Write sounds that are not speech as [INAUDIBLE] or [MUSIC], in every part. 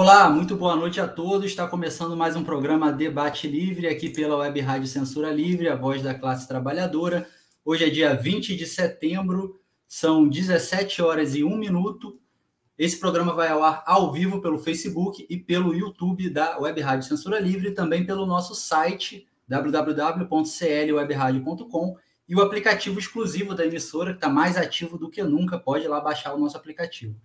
Olá, muito boa noite a todos. Está começando mais um programa Debate Livre aqui pela Web Rádio Censura Livre, a voz da classe trabalhadora. Hoje é dia 20 de setembro, são 17 horas e 1 minuto. Esse programa vai ao ar ao vivo pelo Facebook e pelo YouTube da Web Rádio Censura Livre, e também pelo nosso site www.clwebradio.com e o aplicativo exclusivo da emissora, que está mais ativo do que nunca. Pode ir lá baixar o nosso aplicativo.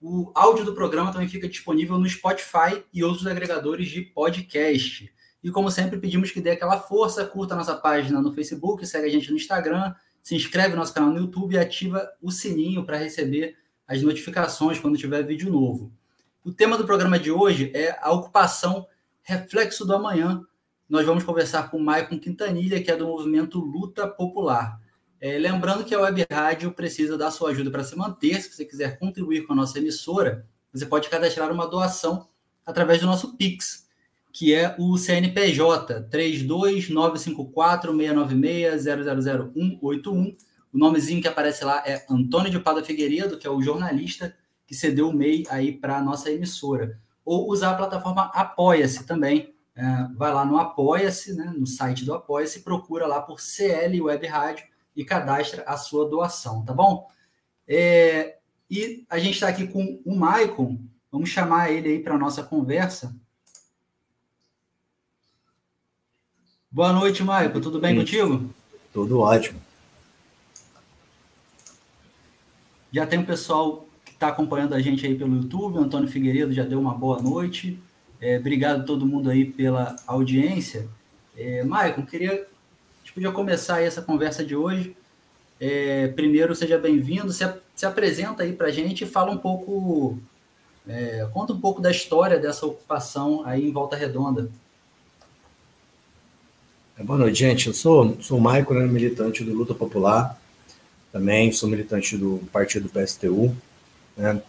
O áudio do programa também fica disponível no Spotify e outros agregadores de podcast. E como sempre, pedimos que dê aquela força, curta a nossa página no Facebook, segue a gente no Instagram, se inscreve no nosso canal no YouTube e ativa o sininho para receber as notificações quando tiver vídeo novo. O tema do programa de hoje é a ocupação Reflexo do Amanhã. Nós vamos conversar com o Maicon Quintanilha, que é do movimento Luta Popular. É, lembrando que a Web Rádio precisa da sua ajuda para se manter. Se você quiser contribuir com a nossa emissora, você pode cadastrar uma doação através do nosso Pix, que é o CNPJ 32954-696-000181. O nomezinho que aparece lá é Antônio de Pada Figueiredo, que é o jornalista que cedeu o MEI aí para a nossa emissora. Ou usar a plataforma Apoia-se também. É, vai lá no Apoia-se, né, no site do Apoia-se, procura lá por CL Web Rádio e cadastra a sua doação, tá bom? É, e a gente está aqui com o Maicon, vamos chamar ele aí para a nossa conversa. Boa noite, Maicon, tudo bem contigo? Tudo ótimo. Já tem o um pessoal que está acompanhando a gente aí pelo YouTube, o Antônio Figueiredo já deu uma boa noite. É, obrigado a todo mundo aí pela audiência. É, Maicon, queria podia começar essa conversa de hoje. É, primeiro, seja bem-vindo, se, se, apresenta aí para a gente e fala um pouco, é, conta um pouco da história dessa ocupação aí em Volta Redonda. É, boa noite, gente. Eu sou, sou o Maico, né, militante do Luta Popular, também sou militante do partido PSTU. Né?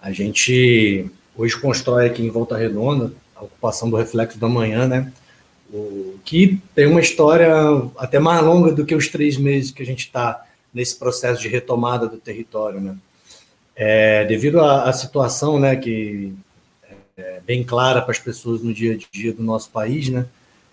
A gente hoje constrói aqui em Volta Redonda a ocupação do Reflexo da Manhã, né? Que tem uma história até mais longa do que os três meses que a gente está nesse processo de retomada do território, né? É, devido à, à, situação, né, que é bem clara para as pessoas no dia a dia do nosso país, né?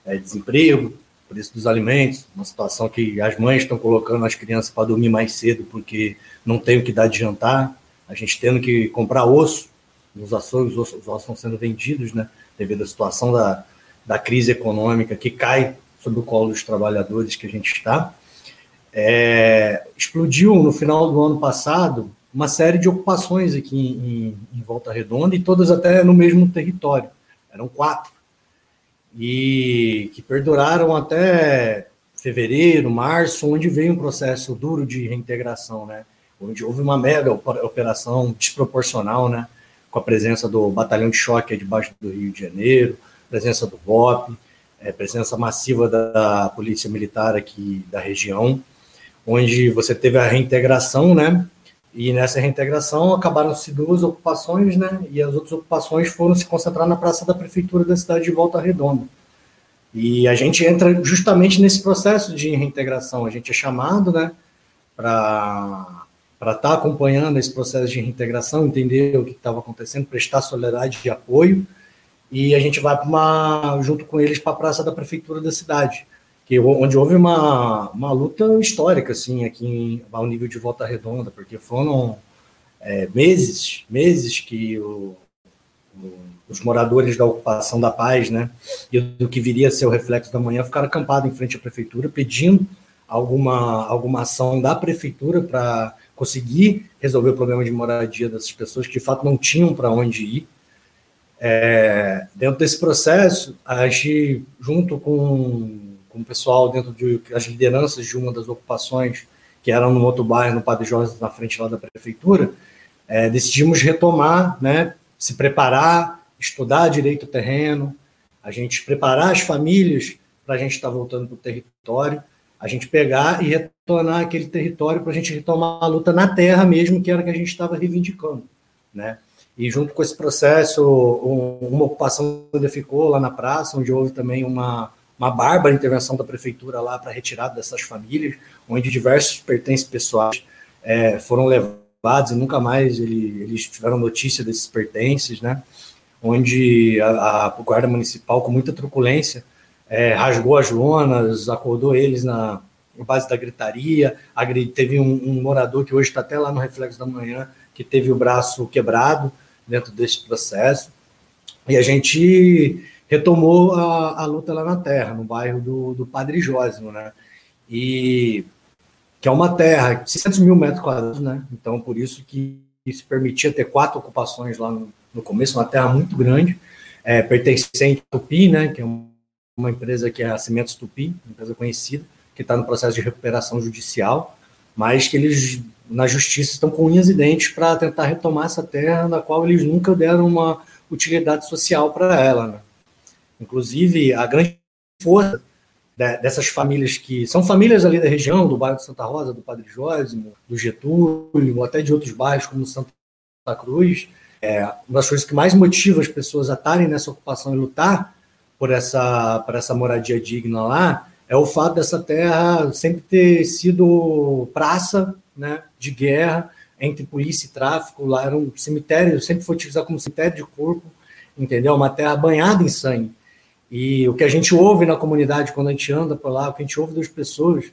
É, desemprego, preço dos alimentos, uma situação que as mães estão colocando as crianças para dormir mais cedo porque não tem o que dar de jantar, a gente tendo que comprar osso nos açougues, os ossos estão sendo vendidos, né? Devido à situação da, da crise econômica que cai sobre o colo dos trabalhadores que a gente está. É, explodiu no final do ano passado uma série de ocupações aqui em, em, Volta Redonda e todas até no mesmo território. Eram quatro. E que perduraram até fevereiro, março, onde veio um processo duro de reintegração, né? Onde houve uma mega operação desproporcional, né? Com a presença do batalhão de choque debaixo do Rio de Janeiro, presença do BOP, é, presença massiva da Polícia Militar aqui da região, onde você teve a reintegração, né? E nessa reintegração acabaram-se duas ocupações, né? E as outras ocupações foram se concentrar na praça da prefeitura da cidade de Volta Redonda. E a gente entra justamente nesse processo de reintegração. A gente é chamado, né, para estar tá acompanhando esse processo de reintegração, entender o que estava acontecendo, prestar solidariedade e apoio e a gente vai uma junto com eles para a praça da prefeitura da cidade, que onde houve uma, uma luta histórica assim aqui em, ao nível de Volta Redonda, porque foram é, meses, meses que o, o, os moradores da ocupação da paz, né, e do que viria a ser o reflexo da manhã, ficaram acampados em frente à prefeitura pedindo alguma alguma ação da prefeitura para conseguir resolver o problema de moradia dessas pessoas que de fato não tinham para onde ir é, dentro desse processo, a gente, junto com, com o pessoal, dentro de as lideranças de uma das ocupações, que eram no outro bairro, no Padre Jorge, na frente lá da prefeitura, é, decidimos retomar, né, se preparar, estudar direito o terreno. a gente preparar as famílias para a gente estar tá voltando para o território, a gente pegar e retornar aquele território para a gente retomar a luta na terra mesmo, que era que a gente estava reivindicando, né? E junto com esse processo, uma ocupação ainda ficou lá na praça, onde houve também uma, uma bárbara intervenção da prefeitura lá para retirada dessas famílias, onde diversos pertences pessoais é, foram levados e nunca mais ele, eles tiveram notícia desses pertences, né? Onde a, a guarda municipal, com muita truculência, é, rasgou as lonas, acordou eles na, base da gritaria. Teve um, um morador que hoje está até lá no Reflexo da Manhã, que teve o braço quebrado dentro desse processo. E a gente retomou a, a luta lá na terra, no bairro do, do Padre Jósimo, né? E que é uma terra de 600 mil metros quadrados, né? Então, por isso que se permitia ter quatro ocupações lá no, no começo, uma terra muito grande, é, pertencente ao Tupi, né? Que é uma empresa que é a Cimentos Tupi, empresa conhecida, que está no processo de recuperação judicial, mas que eles, na justiça, estão com unhas e dentes para tentar retomar essa terra, na qual eles nunca deram uma utilidade social para ela, né? Inclusive, a grande força dessas famílias que são famílias ali da região, do bairro de Santa Rosa, do Padre Jósimo, do Getúlio, até de outros bairros como Santa Cruz, é, uma das coisas que mais motiva as pessoas a estarem nessa ocupação e lutar por essa, por essa moradia digna lá é o fato dessa terra sempre ter sido praça né, de guerra entre polícia e tráfico. Lá era um cemitério, sempre foi utilizado como cemitério de corpo, entendeu? Uma terra banhada em sangue. E o que a gente ouve na comunidade quando a gente anda por lá, o que a gente ouve das pessoas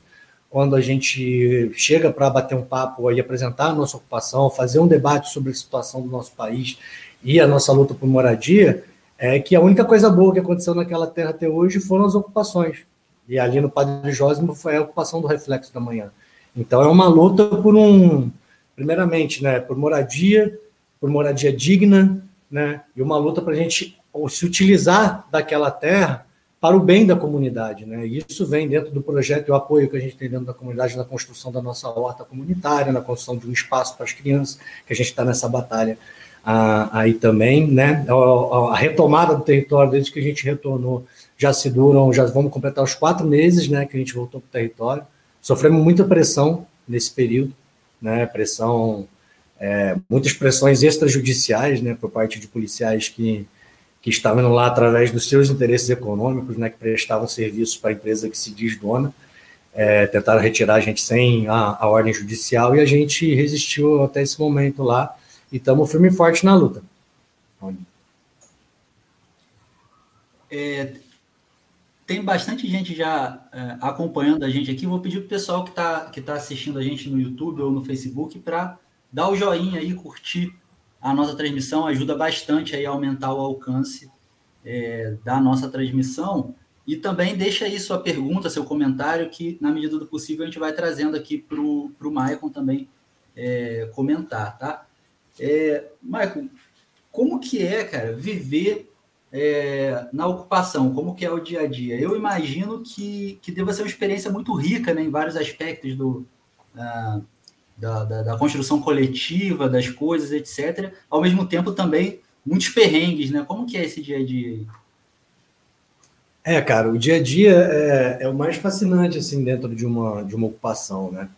quando a gente chega para bater um papo e apresentar a nossa ocupação, fazer um debate sobre a situação do nosso país e a nossa luta por moradia, é que a única coisa boa que aconteceu naquela terra até hoje foram as ocupações. E ali no Padre Jósimo foi a ocupação do Reflexo da Manhã. Então é uma luta por um, primeiramente, né, por moradia, por moradia digna, né, e uma luta para a gente se utilizar daquela terra para o bem da comunidade. Né? E isso vem dentro do projeto e o apoio que a gente tem dentro da comunidade na construção da nossa horta comunitária, na construção de um espaço para as crianças, que a gente está nessa batalha ah, aí também. Né? A, a, retomada do território, desde que a gente retornou, já se duram, já vamos completar os quatro meses né, que a gente voltou para o território. Sofremos muita pressão nesse período, né? pressão, é, muitas pressões extrajudiciais né, por parte de policiais que que estavam lá através dos seus interesses econômicos, né, que prestavam serviços para a empresa que se diz dona, é, tentaram retirar a gente sem a, a, ordem judicial e a gente resistiu até esse momento lá e estamos firme e forte na luta. É, tem bastante gente já é, acompanhando a gente aqui. Vou pedir para o pessoal que está que tá assistindo a gente no YouTube ou no Facebook para dar o joinha aí, curtir a nossa transmissão ajuda bastante aí a aumentar o alcance é, da nossa transmissão. E também deixa aí sua pergunta, seu comentário, que na medida do possível a gente vai trazendo aqui para o Maicon também é, comentar, tá? É, Maicon, como que é, cara, viver é, na ocupação? Como que é o dia a dia? Eu imagino que, que deva ser uma experiência muito rica né, em vários aspectos do, uh, da, da, da, construção coletiva das coisas, etc. Ao mesmo tempo também muitos perrengues, né? Como que é esse dia a dia É, cara, o dia a dia é, é o mais fascinante assim dentro de uma, de uma ocupação, né?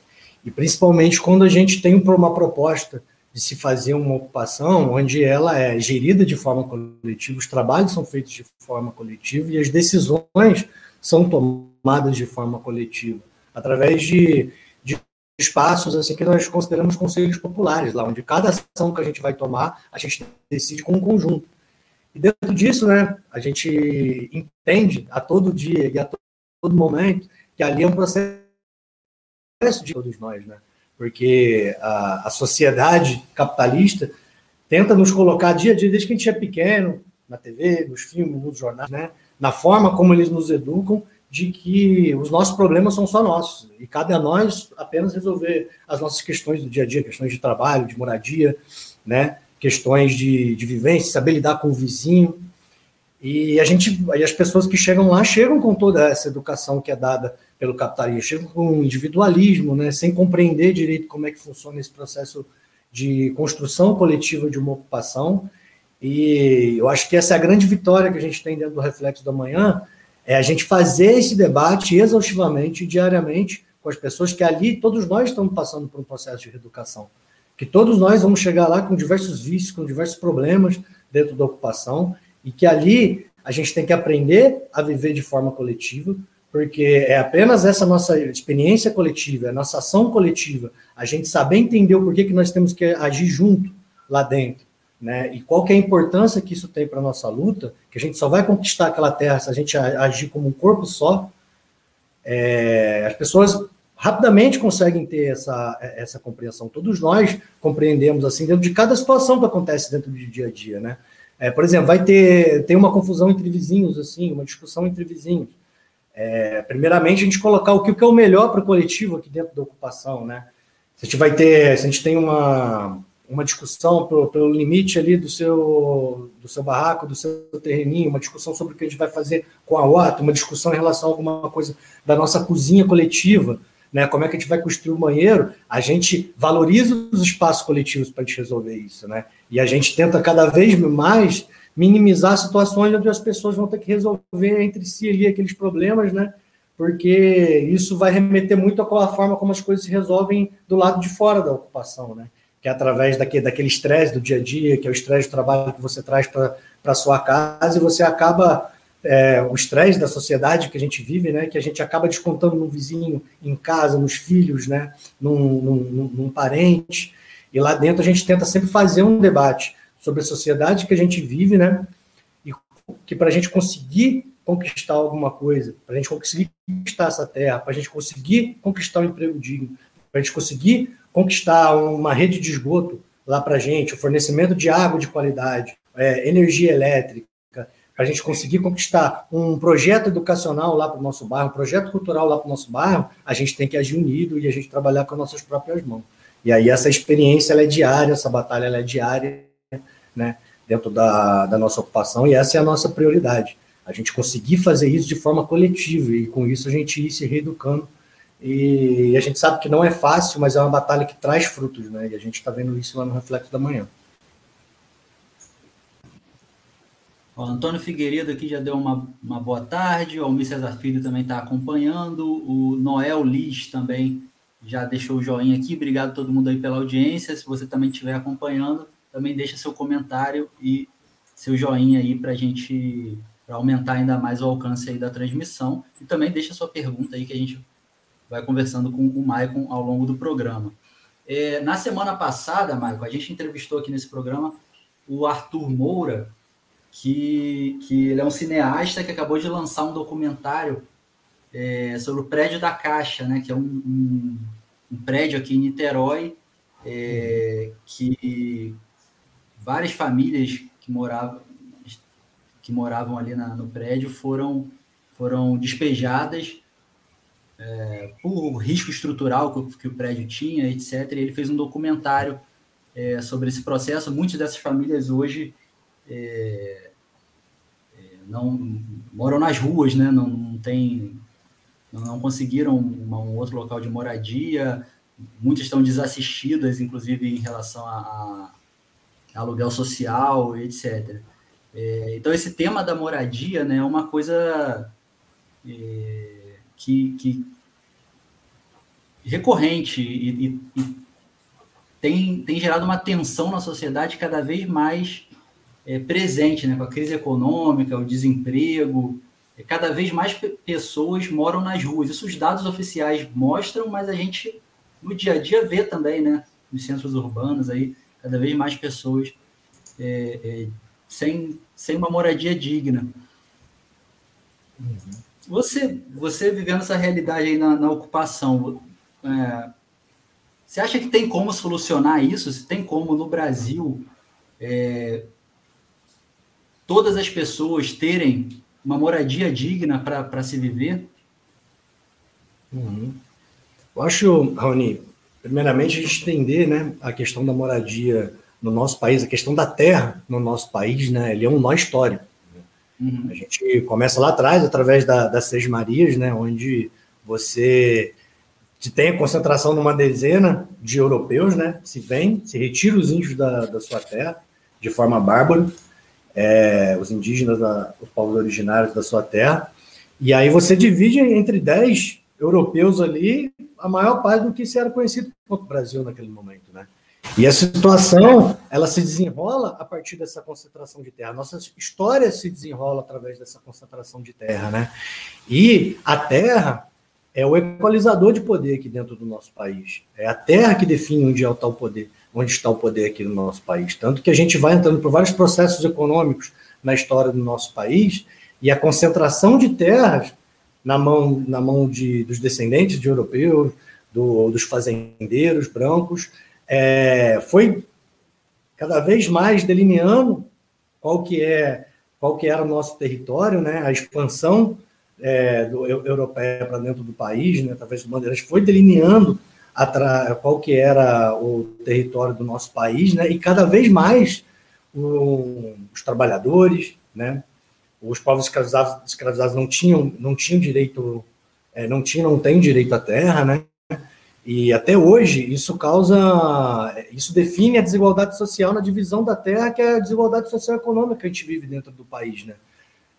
E principalmente quando a gente tem uma proposta de se fazer uma ocupação onde ela é gerida de forma coletiva, os trabalhos são feitos de forma coletiva e as decisões são tomadas de forma coletiva, através de, espaços assim que nós consideramos conselhos populares, lá onde cada ação que a gente vai tomar, a gente decide com um conjunto. E dentro disso, né, a gente entende a todo dia e a todo momento que ali é um processo de todos nós, né? Porque a, a sociedade capitalista tenta nos colocar dia a dia, desde que a gente é pequeno, na TV, nos filmes, nos jornais, né? Na forma como eles nos educam de que os nossos problemas são só nossos e cabe a nós apenas resolver as nossas questões do dia a dia, questões de trabalho, de moradia, né? questões de, de vivência, saber lidar com o vizinho. E a gente, e as pessoas que chegam lá chegam com toda essa educação que é dada pelo capitalismo, chegam com individualismo, né? sem compreender direito como é que funciona esse processo de construção coletiva de uma ocupação E eu acho que essa é a grande vitória que a gente tem dentro do Reflexo da Manhã, é a gente fazer esse debate exaustivamente, diariamente, com as pessoas que ali, todos nós estamos passando por um processo de reeducação. Que todos nós vamos chegar lá com diversos vícios, com diversos problemas dentro da ocupação, e que ali a gente tem que aprender a viver de forma coletiva, porque é apenas essa nossa experiência coletiva, a nossa ação coletiva, a gente saber entender o porquê que nós temos que agir junto lá dentro, né? E qual que é a importância que isso tem para a nossa luta, que a gente só vai conquistar aquela terra se a gente agir como um corpo só. É, as pessoas rapidamente conseguem ter essa, essa compreensão. Todos nós compreendemos assim dentro de cada situação que acontece dentro do dia a dia, né? É, por exemplo, vai ter tem uma confusão entre vizinhos, assim, uma discussão entre vizinhos. É, primeiramente, a gente colocar o que, é o melhor para o coletivo aqui dentro da ocupação, né? Se a gente vai ter, se a gente tem uma, uma discussão pelo, pelo limite ali do seu, do seu barraco, do seu terreninho, uma discussão sobre o que a gente vai fazer com a outra, uma discussão em relação a alguma coisa da nossa cozinha coletiva, né? Como é que a gente vai construir o banheiro? A gente valoriza os espaços coletivos para a gente resolver isso, né? E a gente tenta cada vez mais minimizar situações onde as pessoas vão ter que resolver entre si ali aqueles problemas, né? Porque isso vai remeter muito à forma como as coisas se resolvem do lado de fora da ocupação, né? Que é através daquele, daquele estresse do dia a dia, que é o estresse do trabalho que você traz para a sua casa, e você acaba é, o estresse da sociedade que a gente vive, né, que a gente acaba descontando no vizinho, em casa, nos filhos, né, num, num, num, parente. E lá dentro a gente tenta sempre fazer um debate sobre a sociedade que a gente vive, né? E que para a gente conseguir conquistar alguma coisa, para a gente conseguir conquistar essa terra, para a gente conseguir conquistar um emprego digno, para a gente conseguir conquistar uma rede de esgoto lá para a gente, o fornecimento de água de qualidade, é, energia elétrica, para a gente conseguir conquistar um projeto educacional lá para o nosso bairro, um projeto cultural lá para o nosso bairro, a gente tem que agir unido e a gente trabalhar com as nossas próprias mãos. E aí essa experiência é diária, essa batalha é diária, né, dentro da, da nossa ocupação, e essa é a nossa prioridade. A gente conseguir fazer isso de forma coletiva, e com isso a gente ir se reeducando. E a gente sabe que não é fácil, mas é uma batalha que traz frutos, né? E a gente está vendo isso lá no Reflexo da Manhã. O Antônio Figueiredo aqui já deu uma, uma boa tarde, o Almir Cesar Filho também está acompanhando, o Noel Liz também já deixou o joinha aqui, obrigado a todo mundo aí pela audiência, se você também estiver acompanhando, também deixa seu comentário e seu joinha aí para a gente para aumentar ainda mais o alcance aí da transmissão e também deixa sua pergunta aí que a gente vai conversando com o Maicon ao longo do programa. É, na semana passada, Maicon, a gente entrevistou aqui nesse programa o Arthur Moura, que, que ele é um cineasta que acabou de lançar um documentário é, sobre o prédio da Caixa, né, que é um, um, um prédio aqui em Niterói é, que várias famílias que moravam, que moravam ali na, no prédio foram, foram despejadas é, por risco estrutural que, que, o prédio tinha, etc. E ele fez um documentário é, sobre esse processo. Muitas dessas famílias hoje é, é não moram nas ruas, né? não, não tem não conseguiram uma, um outro local de moradia, muitas estão desassistidas, inclusive em relação a, aluguel social, etc. É, então, esse tema da moradia né, é uma coisa é, que, que, recorrente e, e, e, tem, tem gerado uma tensão na sociedade cada vez mais é, presente, né, com a crise econômica, o desemprego. É, cada vez mais pessoas moram nas ruas. Isso os dados oficiais mostram, mas a gente no dia a dia vê também, né, nos centros urbanos aí, cada vez mais pessoas é, é, sem, sem uma moradia digna. Uhum. Você, você vivendo essa realidade aí na, na ocupação, é, você acha que tem como solucionar isso? Se tem como no Brasil é, todas as pessoas terem uma moradia digna para se viver? Uhum. Eu acho, Raoni, primeiramente a gente entender né, a questão da moradia no nosso país, a questão da terra no nosso país, né, ele é um nó histórico. Uhum. A gente começa lá atrás, através da, das Seis Marias, né, onde você tem a concentração numa dezena de europeus, né, se vem, se retira os índios da, da sua terra de forma bárbara, é, os indígenas, os povos originários da sua terra. E aí você divide entre 10 europeus ali, a maior parte do que se era conhecido como Brasil naquele momento, né? E a situação, ela se desenrola a partir dessa concentração de terra. Nossa história se desenrola através dessa concentração de terra, né? E a terra é o equalizador de poder aqui dentro do nosso país. É a terra que define onde é o tal poder, onde está o poder aqui no nosso país. Tanto que a gente vai entrando por vários processos econômicos na história do nosso país e a concentração de terras na mão, na mão de, dos descendentes de europeus, do, dos fazendeiros brancos, é, foi cada vez mais delineando qual que é qual que era o nosso território, né? A expansão é, do, europeia para dentro do país, né? Através do bandeiras foi delineando qual que era o território do nosso país, né? E cada vez mais o, os trabalhadores, né? Os povos escravizados, escravizados não tinham não tinham direito é, não tinham não têm direito à terra, né? E até hoje isso causa, isso define a desigualdade social na divisão da terra, que é a desigualdade social econômica que a gente vive dentro do país, né?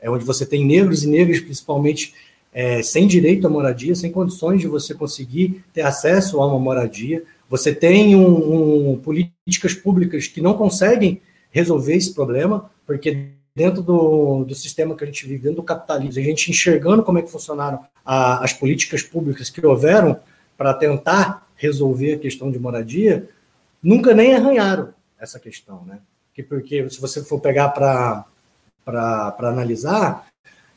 É onde você tem negros e negras, principalmente, é, sem direito à moradia, sem condições de você conseguir ter acesso a uma moradia. Você tem um, um, políticas públicas que não conseguem resolver esse problema, porque dentro do, do sistema que a gente vive, dentro do capitalismo, a gente enxergando como é que funcionaram a, as políticas públicas que houveram, para tentar resolver a questão de moradia, nunca nem arranharam essa questão, né? Que porque se você for pegar para analisar,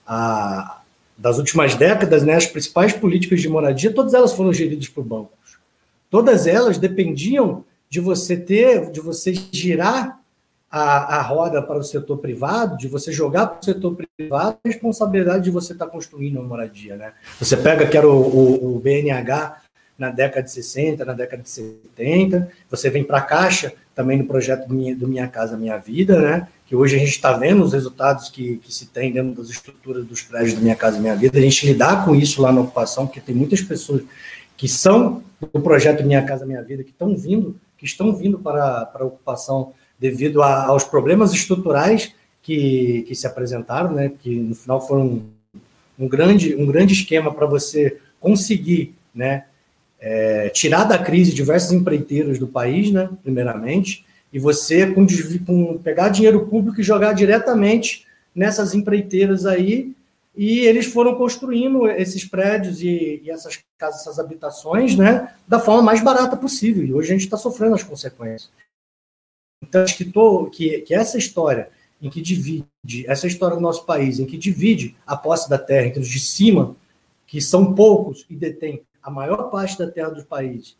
a, das últimas décadas, né, as principais políticas de moradia, todas elas foram geridas por bancos. Todas elas dependiam de você ter, de você girar a, a roda para o setor privado, de você jogar para o setor privado a responsabilidade de você estar tá construindo uma moradia. Né? Você pega que era o, o, o BNH na década de 60, na década de 70. Você vem para a Caixa, também no projeto do Minha, do Minha Casa Minha Vida, né? que hoje a gente está vendo os resultados que, que se tem dentro das estruturas dos prédios do Minha Casa Minha Vida. A gente lidar com isso lá na ocupação, porque tem muitas pessoas que são do projeto Minha Casa Minha Vida, que estão vindo, que estão vindo para, para a ocupação devido a, aos problemas estruturais que, que se apresentaram, né? que no final foram um, grande, um grande esquema para você conseguir né, é, tirar da crise diversos empreiteiros do país, né, primeiramente, e você com, com, pegar dinheiro público e jogar diretamente nessas empreiteiras aí, e eles foram construindo esses prédios e, e essas casas, essas habitações, né, da forma mais barata possível, e hoje a gente está sofrendo as consequências. Então, acho que, tô, que, que essa história em que divide, essa história do nosso país, em que divide a posse da terra entre os de cima, que são poucos e detêm a maior parte da terra do país,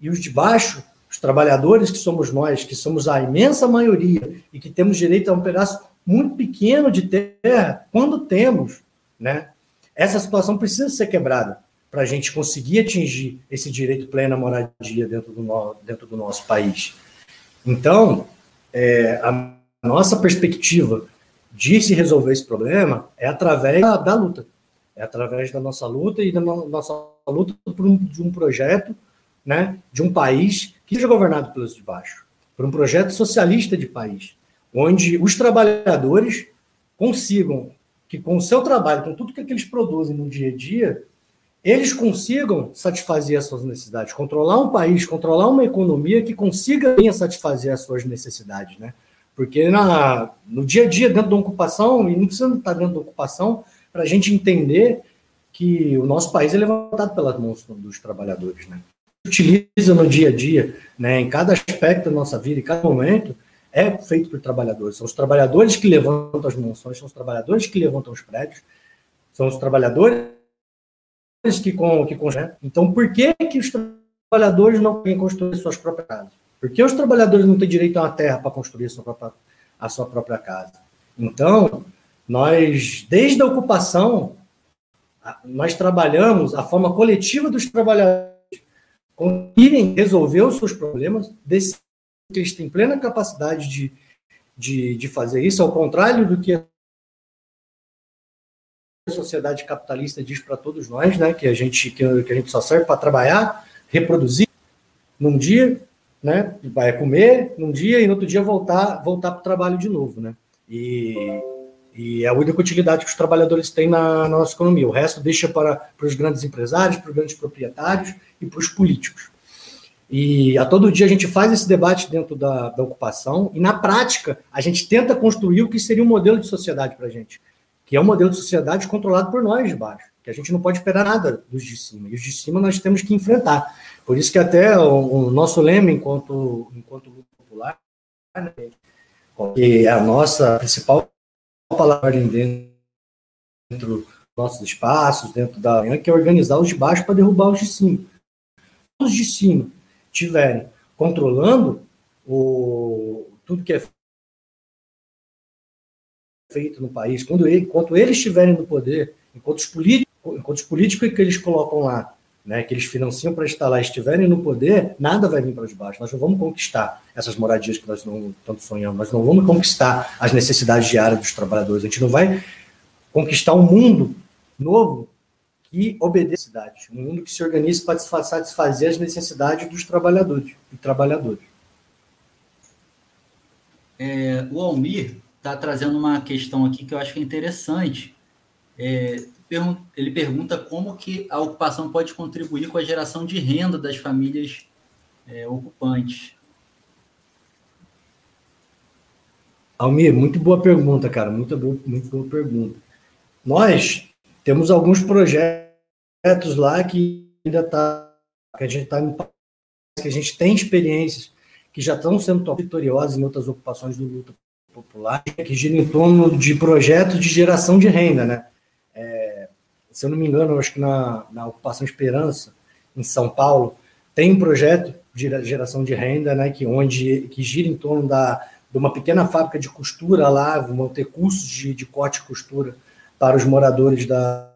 e os de baixo, os trabalhadores que somos nós, que somos a imensa maioria e que temos direito a um pedaço muito pequeno de terra, quando temos, né? Essa situação precisa ser quebrada para a gente conseguir atingir esse direito pleno à moradia dentro do, no, dentro do nosso país. Então, é, a nossa perspectiva de se resolver esse problema é através da, da luta, é através da nossa luta e da no, nossa luta por um, de um projeto, né, de um país que seja governado pelos de baixo, por um projeto socialista de país, onde os trabalhadores consigam que com o seu trabalho, com tudo que, que eles produzem no dia a dia, eles consigam satisfazer as suas necessidades, controlar um país, controlar uma economia que consiga bem satisfazer as suas necessidades, né? Porque na, no dia a dia, dentro da ocupação, e não precisa estar dentro da ocupação, para a gente entender que o nosso país é levantado pelas mãos dos trabalhadores, né? Utiliza no dia a dia, né? Em cada aspecto da nossa vida, em cada momento, é feito por trabalhadores. São os trabalhadores que levantam as mansões, são os trabalhadores que levantam os prédios, são os trabalhadores que com que né? Então, por que que os trabalhadores não podem construir suas próprias casas? Por que os trabalhadores não têm direito a uma terra para construir a sua própria, a sua própria casa? Então, nós, desde a ocupação, nós trabalhamos a forma coletiva dos trabalhadores conseguirem resolver os seus problemas, que eles têm plena capacidade de, de, de fazer isso, ao contrário do que a sociedade capitalista diz para todos nós, né, que a gente que, a gente só serve para trabalhar, reproduzir num dia, né, vai comer num dia e no outro dia voltar voltar para o trabalho de novo, né? E, e é a única utilidade que os trabalhadores têm na, na nossa economia. O resto deixa para, para os grandes empresários, para os grandes proprietários e para os políticos. E a todo dia a gente faz esse debate dentro da, da ocupação, e na prática a gente tenta construir o que seria um modelo de sociedade para a gente, que é um modelo de sociedade controlado por nós de baixo, que a gente não pode esperar nada dos de cima, e os de cima nós temos que enfrentar. Por isso que até o, o nosso lema enquanto, enquanto grupo popular, né, que é a nossa principal palavra dentro dos nossos espaços, dentro da manhã, que é organizar os de baixo para derrubar os de cima. Os de cima estiverem controlando o, tudo que é feito no país, quando ele, enquanto eles estiverem no poder, enquanto os políticos, enquanto os políticos que eles colocam lá, né, que eles financiam para lá, estiverem no poder, nada vai vir para os baixos. Nós não vamos conquistar essas moradias que nós não tanto sonhamos, nós não vamos conquistar as necessidades diárias dos trabalhadores, a gente não vai conquistar um mundo novo que obedeça um mundo que se organize para satisfazer as necessidades dos trabalhadores e trabalhadores. É, o Almir está trazendo uma questão aqui que eu acho que é interessante. É, ele pergunta como que a ocupação pode contribuir com a geração de renda das famílias é, ocupantes. Almir, muito boa pergunta, cara, muito boa, muito boa pergunta. Nós temos alguns projetos lá que ainda está, que a gente está que a gente tem experiências que já estão sendo vitoriosas em outras ocupações do luta popular, que giram em torno de projetos de geração de renda, né? É, se eu não me engano, acho que na, na ocupação Esperança, em São Paulo, tem um projeto de geração de renda, né? Que onde que gira em torno da de uma pequena fábrica de costura lá, vão ter cursos de, de corte e costura para os moradores da,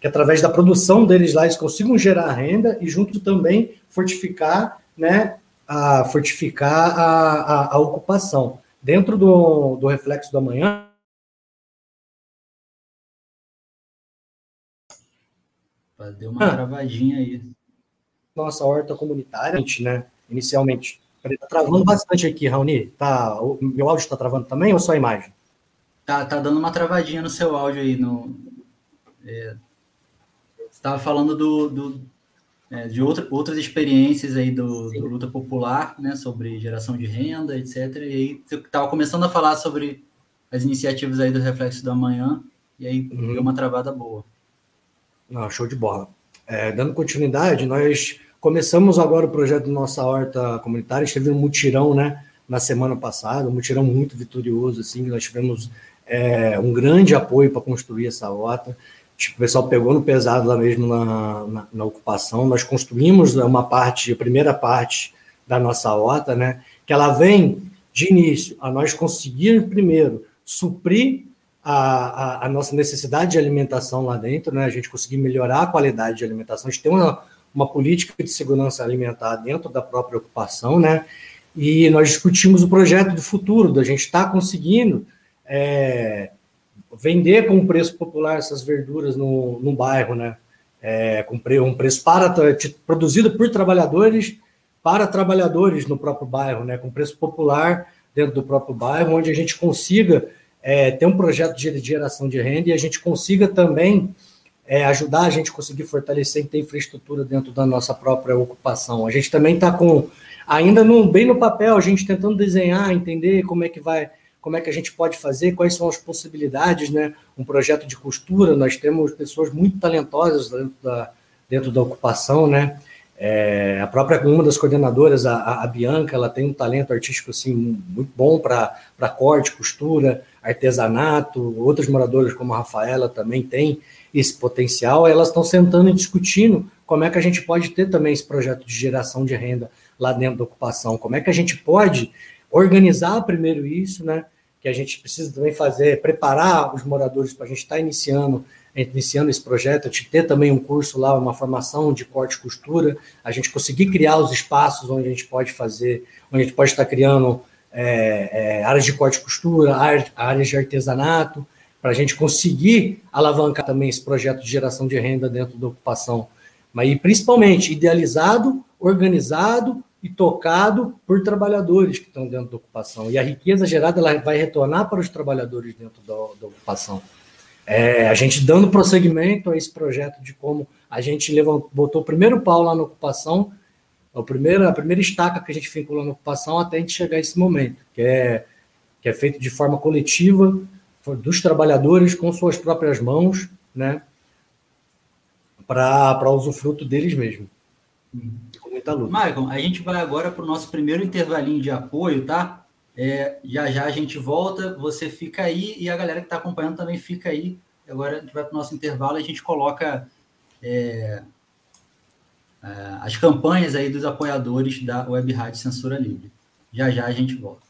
que através da produção deles lá eles consigam gerar renda e junto também fortificar, né, a fortificar a, a, a ocupação. Dentro do, do reflexo do amanhã, Deu uma ah, travadinha aí. Nossa horta comunitária, né? Inicialmente. Está travando bastante aqui, Raoni. Tá, o meu áudio está travando também ou só a imagem? Tá, tá dando uma travadinha no seu áudio aí. No, é, você estava falando do, do é, de outra, outras experiências aí do, do, luta popular, né, sobre geração de renda, etc. E aí você estava começando a falar sobre as iniciativas aí do Reflexo do Amanhã, e aí uhum. deu uma travada boa. Não, show de bola. É, dando continuidade, nós começamos agora o projeto do Nossa Horta Comunitária, esteve um mutirão, né, na semana passada, um mutirão muito vitorioso, assim, nós tivemos é, um grande apoio para construir essa rota. Tipo, o pessoal pegou no pesado lá mesmo na, na, na, ocupação. Nós construímos uma parte, a primeira parte da nossa rota, né? Que ela vem de início a nós conseguirmos primeiro suprir a, a, a, nossa necessidade de alimentação lá dentro, né? A gente conseguir melhorar a qualidade de alimentação. A gente tem uma, uma política de segurança alimentar dentro da própria ocupação, né? E nós discutimos o projeto do futuro, da gente estar tá conseguindo é, vender com preço popular essas verduras no, no bairro, né? É, com um preço para produzido por trabalhadores para trabalhadores no próprio bairro, né? Com preço popular dentro do próprio bairro, onde a gente consiga é, ter um projeto de geração de renda e a gente consiga também é, ajudar a gente a conseguir fortalecer e ter infraestrutura dentro da nossa própria ocupação. A gente também está com ainda no, bem no papel, a gente tentando desenhar, entender como é que vai como é que a gente pode fazer, quais são as possibilidades, né? Um projeto de costura, nós temos pessoas muito talentosas dentro da, dentro da ocupação, né? É, a própria uma das coordenadoras, a, a, Bianca, ela tem um talento artístico assim muito bom para corte, costura, artesanato. Outros moradores, como a Rafaela, também têm esse potencial. Elas estão sentando e discutindo como é que a gente pode ter também esse projeto de geração de renda lá dentro da ocupação. Como é que a gente pode organizar primeiro isso, né? Que a gente precisa também fazer, preparar os moradores para a gente estar tá iniciando, iniciando esse projeto, de ter também um curso lá, uma formação de corte e costura, a gente conseguir criar os espaços onde a gente pode fazer, onde a gente pode estar criando é, é, áreas de corte e costura, áreas de artesanato, para a gente conseguir alavancar também esse projeto de geração de renda dentro da ocupação. Mas principalmente idealizado, organizado, e tocado por trabalhadores que estão dentro da ocupação. E a riqueza gerada ela vai retornar para os trabalhadores dentro da, da ocupação. É, a gente dando prosseguimento a esse projeto de como a gente levantou, botou o primeiro pau lá na ocupação, a primeira, a primeira estaca que a gente vinculou na ocupação até a gente chegar a esse momento, que é, que é feito de forma coletiva, dos trabalhadores com suas próprias mãos, né, para usufruto deles mesmos. Muita luta. Michael, a gente vai agora para o nosso primeiro intervalinho de apoio, tá? É, já já a gente volta, você fica aí e a galera que está acompanhando também fica aí. Agora a gente vai para o nosso intervalo e a gente coloca é, é, as campanhas aí dos apoiadores da Web Rádio Censura Livre. Já já a gente volta.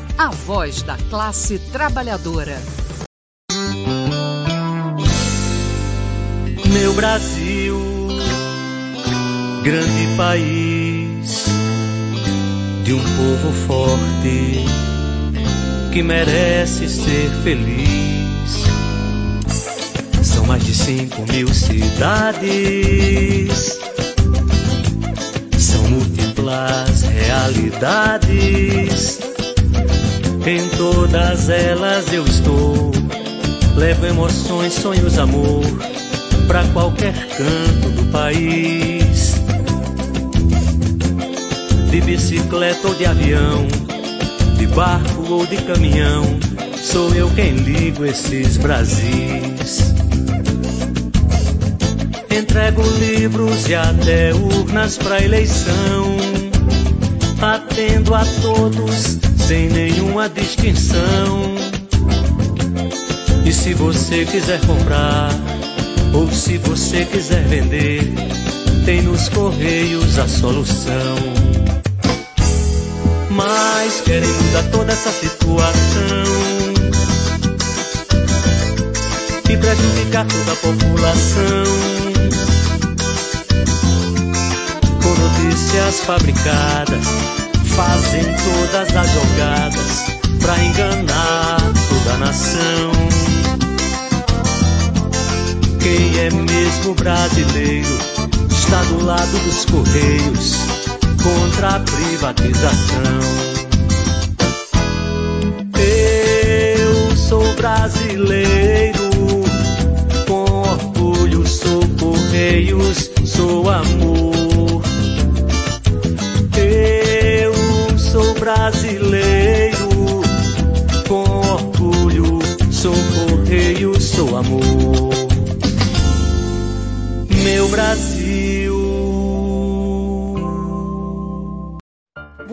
a voz da classe trabalhadora. Meu Brasil, grande país de um povo forte que merece ser feliz. São mais de cinco mil cidades, são múltiplas realidades em todas elas eu estou. Levo emoções, sonhos, amor para qualquer canto do país. De bicicleta ou de avião, de barco ou de caminhão, sou eu quem ligo esses Brasis. Entrego livros e até urnas para eleição, atendo a todos sem nenhuma distinção. E se você quiser comprar, ou se você quiser vender, tem nos Correios a solução. Mas querem mudar toda essa situação e prejudicar toda a população. Com notícias fabricadas fazem todas as jogadas pra enganar toda a nação. Quem é mesmo brasileiro está do lado dos correios contra a privatização. Eu sou brasileiro, com orgulho sou correios, sou amor. Brasileiro. Com orgulho, sou correio, sou amor. Meu Brasil.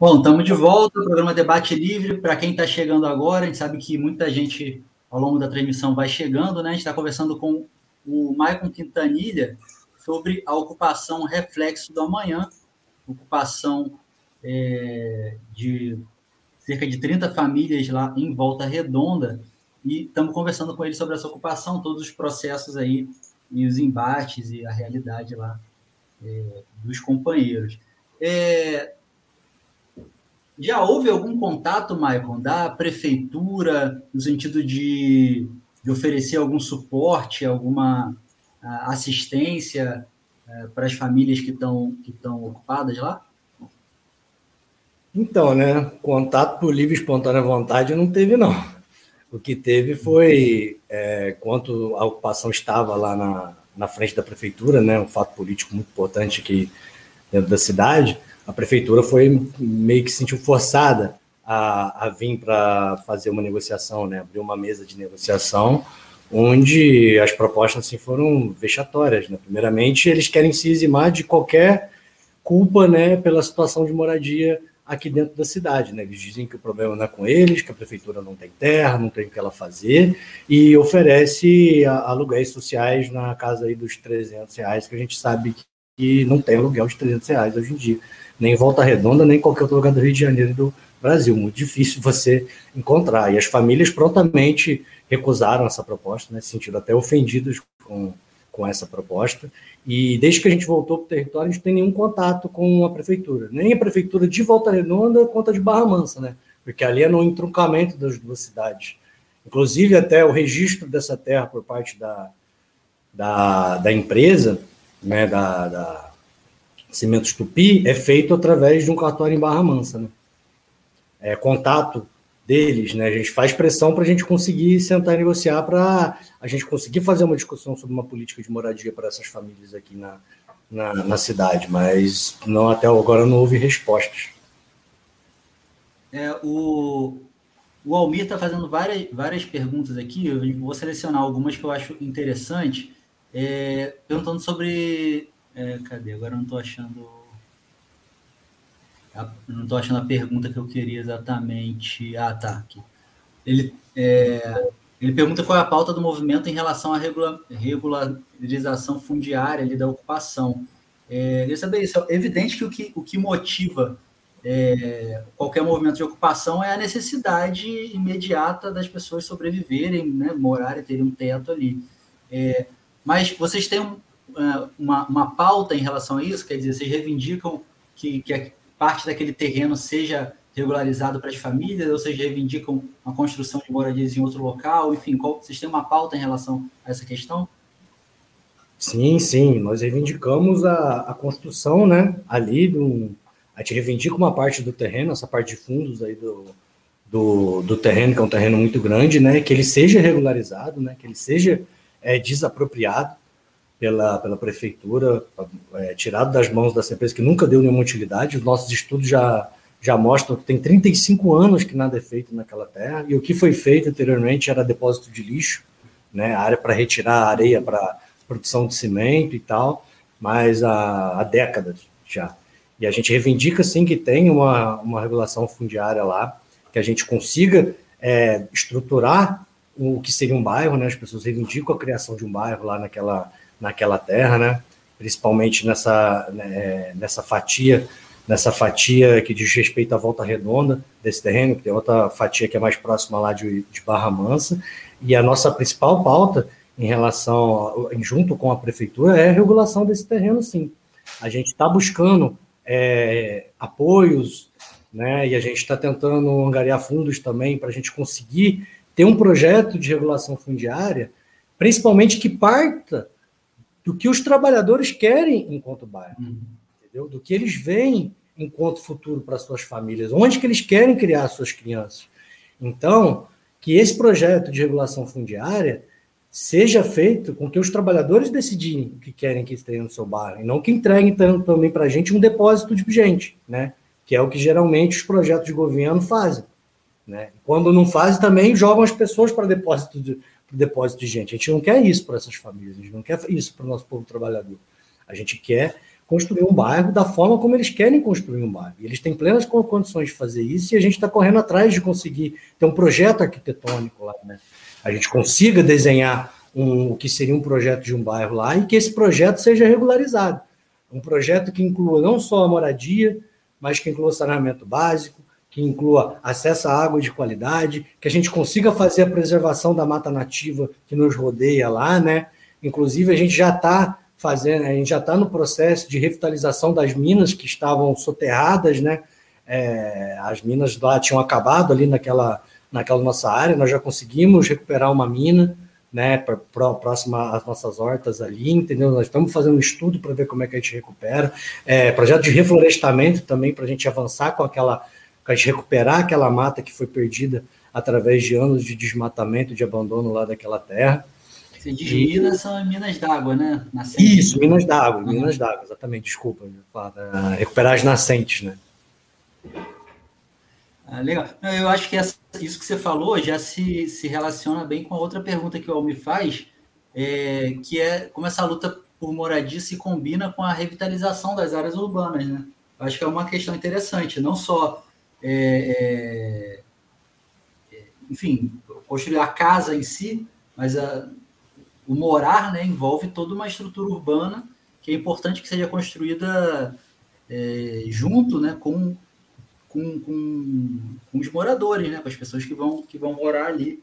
Bom, estamos de volta, o programa Debate Livre. Para quem está chegando agora, a gente sabe que muita gente ao longo da transmissão vai chegando, né? A gente está conversando com o Maicon Quintanilha sobre a ocupação reflexo do amanhã, ocupação é, de cerca de 30 famílias lá em Volta Redonda, e estamos conversando com ele sobre essa ocupação, todos os processos aí, e os embates e a realidade lá é, dos companheiros. É, já houve algum contato, Maicon, da prefeitura, no sentido de, de oferecer algum suporte, alguma uh, assistência uh, para as famílias que estão que ocupadas lá? Então, né, contato por livre e espontânea vontade não teve, não. O que teve foi, é, quanto a ocupação estava lá na, na frente da prefeitura, né, um fato político muito importante aqui dentro da cidade, a prefeitura foi meio que sentiu forçada a, a vir para fazer uma negociação, né? abrir uma mesa de negociação, onde as propostas assim, foram vexatórias. Né? Primeiramente, eles querem se eximar de qualquer culpa né, pela situação de moradia aqui dentro da cidade. Né? Eles dizem que o problema não é com eles, que a prefeitura não tem terra, não tem o que ela fazer, e oferece aluguéis sociais na casa aí dos 300 reais, que a gente sabe que não tem aluguel de 300 reais hoje em dia nem Volta Redonda, nem qualquer outro lugar do Rio de Janeiro e do Brasil. Muito difícil você encontrar. E as famílias prontamente recusaram essa proposta, né, se até ofendidos com, com essa proposta. E desde que a gente voltou para o território, a gente não tem nenhum contato com a prefeitura. Nem a prefeitura de Volta Redonda quanto a de Barra Mansa, né? Porque ali é no entroncamento das duas cidades. Inclusive, até o registro dessa terra por parte da, da, da empresa, né, da, da Cimentos Tupi é feito através de um cartório em Barra Mansa, né? É, contato deles, né? A gente faz pressão para a gente conseguir sentar e negociar para a gente conseguir fazer uma discussão sobre uma política de moradia para essas famílias aqui na, na, na, cidade, mas não até agora não houve respostas. É, o, o Almir está fazendo várias, várias perguntas aqui, eu vou selecionar algumas que eu acho interessante, é, perguntando sobre é, cadê? Agora eu não estou achando. não estou achando a pergunta que eu queria exatamente. Ah, tá. Aqui. Ele, é, ele pergunta qual é a pauta do movimento em relação à regula, regularização fundiária ali da ocupação. É, queria saber isso. É evidente que o que, o que motiva é, qualquer movimento de ocupação é a necessidade imediata das pessoas sobreviverem, né, morarem, terem um teto ali. É, mas vocês têm um, uma, uma pauta em relação a isso? Quer dizer, vocês reivindicam que, que parte daquele terreno seja regularizado para as famílias, ou vocês reivindicam a construção de moradias em outro local? Enfim, qual, vocês têm uma pauta em relação a essa questão? Sim, sim, nós reivindicamos a, a construção, né, ali do, a gente reivindica uma parte do terreno, essa parte de fundos aí do, do, do terreno, que é um terreno muito grande, né, que ele seja regularizado, né, que ele seja é, desapropriado, pela, pela prefeitura, é, tirado das mãos dessa empresa que nunca deu nenhuma utilidade. Os nossos estudos já, já mostram que tem 35 anos que nada é feito naquela terra, e o que foi feito anteriormente era depósito de lixo, né, área para retirar areia para produção de cimento e tal, mas há, há, décadas já. E a gente reivindica, sim, que tem uma, uma regulação fundiária lá, que a gente consiga é, estruturar o que seria um bairro, né? As pessoas reivindicam a criação de um bairro lá naquela, naquela terra, né? Principalmente nessa, né, nessa fatia nessa fatia que diz respeito à volta redonda desse terreno, que tem outra fatia que é mais próxima lá de, de Barra Mansa, e a nossa principal pauta em relação, junto com a prefeitura, é a regulação desse terreno, sim. A gente está buscando é, apoios, né, e a gente está tentando angariar fundos também para a gente conseguir ter um projeto de regulação fundiária, principalmente que parta do que os trabalhadores querem enquanto bairro, uhum. entendeu? do que eles veem enquanto futuro para suas famílias, onde que eles querem criar suas crianças. Então, que esse projeto de regulação fundiária seja feito com que os trabalhadores decidirem o que querem que esteja no seu bairro, e não que entreguem também para a gente um depósito de gente, né? que é o que geralmente os projetos de governo fazem. Né? Quando não fazem, também jogam as pessoas para depósito de, depósito de gente. A gente não quer isso para essas famílias, a gente não quer isso para o nosso povo trabalhador. A gente quer construir um bairro da forma como eles querem construir um bairro. E eles têm plenas condições de fazer isso e a gente está correndo atrás de conseguir ter um projeto arquitetônico lá, né? A gente consiga desenhar um, o que seria um projeto de um bairro lá e que esse projeto seja regularizado. Um projeto que inclua não só a moradia, mas que inclua saneamento básico, que inclua acesso à água de qualidade, que a gente consiga fazer a preservação da mata nativa que nos rodeia lá, né? Inclusive, a gente já está fazendo, a gente já está no processo de revitalização das minas que estavam soterradas, né? É, as minas lá tinham acabado ali naquela, naquela nossa área, nós já conseguimos recuperar uma mina, né, para próxima às nossas hortas ali, entendeu? Nós estamos fazendo um estudo para ver como é que a gente recupera, é, projeto de reflorestamento também para a gente avançar com aquela, para recuperar aquela mata que foi perdida através de anos de desmatamento, de abandono lá daquela terra. Você diz e... Minas são Minas d'água, né? Nascentes. Isso, Minas d'água, uhum. Minas d'água, exatamente, desculpa. Para recuperar as nascentes, né? Ah, legal. Eu acho que essa, isso que você falou já se, se relaciona bem com a outra pergunta que o Almi faz, é, que é como essa luta por moradia se combina com a revitalização das áreas urbanas, né? Eu acho que é uma questão interessante, não só, é, é, é enfim, construir a casa em si, mas a, o morar né, envolve toda uma estrutura urbana que é importante que seja construída é, junto né, com, com, com, com, os moradores, né, com as pessoas que vão, que vão morar ali.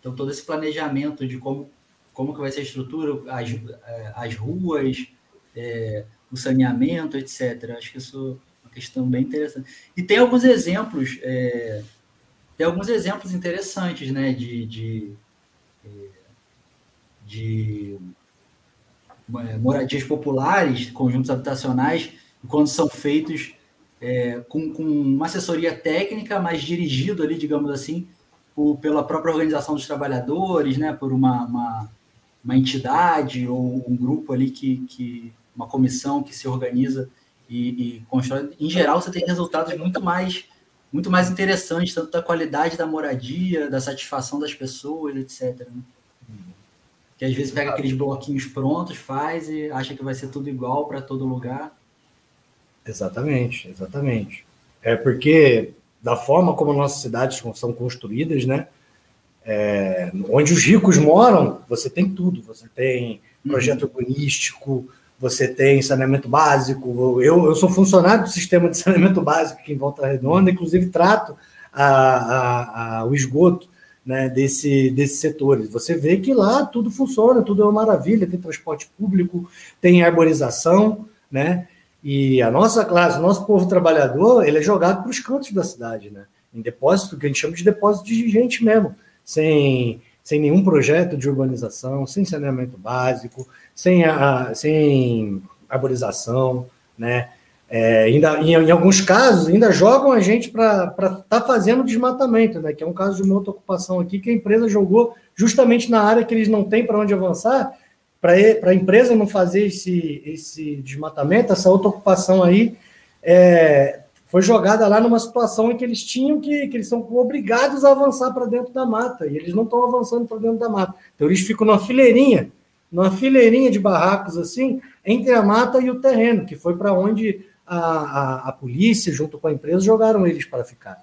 Então, todo esse planejamento de como, como que vai ser a estrutura, as, é, as ruas, é, o saneamento, etc. Acho que isso questão bem interessante. E tem alguns exemplos, é, tem alguns exemplos interessantes né, de, de é, de é, moradias populares, conjuntos habitacionais, quando são feitos é, com, com, uma assessoria técnica, mas dirigido ali, digamos assim, por, pela própria organização dos trabalhadores, né, por uma, uma, uma entidade ou um grupo ali que, que uma comissão que se organiza e, e, constrói. Em geral, você tem resultados muito mais muito mais interessantes, tanto da qualidade da moradia, da satisfação das pessoas, etc. Né? Que às vezes pega aqueles bloquinhos prontos, faz e acha que vai ser tudo igual para todo lugar. Exatamente, exatamente. É porque da forma como nossas cidades são construídas, né? É, onde os ricos moram, você tem tudo. Você tem projeto uhum. urbanístico, você tem saneamento básico. Eu, eu sou funcionário do sistema de [LAUGHS] saneamento básico aqui em Volta Redonda, inclusive trato a, a, a, o esgoto né, desse, desses setores. Você vê que lá tudo funciona, tudo é uma maravilha, tem transporte público, tem arborização, né? E a nossa classe, o nosso povo trabalhador, ele é jogado para os cantos da cidade, né? Em depósito, que a gente chama de depósito de gente mesmo, sem, sem nenhum projeto de urbanização, sem saneamento básico, sem, a, sem arborização, né? É, ainda, em, em, alguns casos, ainda jogam a gente para estar tá fazendo desmatamento, né? Que é um caso de uma outra ocupação aqui que a empresa jogou justamente na área que eles não têm para onde avançar, para a empresa não fazer esse, esse desmatamento, essa outra ocupação aí, é, foi jogada lá numa situação em que eles tinham que, que eles são obrigados a avançar para dentro da mata, e eles não estão avançando para dentro da mata. Então eles ficam numa fileirinha, numa fileirinha de barracos assim, entre a mata e o terreno, que foi para onde a, a, a, polícia, junto com a empresa, jogaram eles para ficar.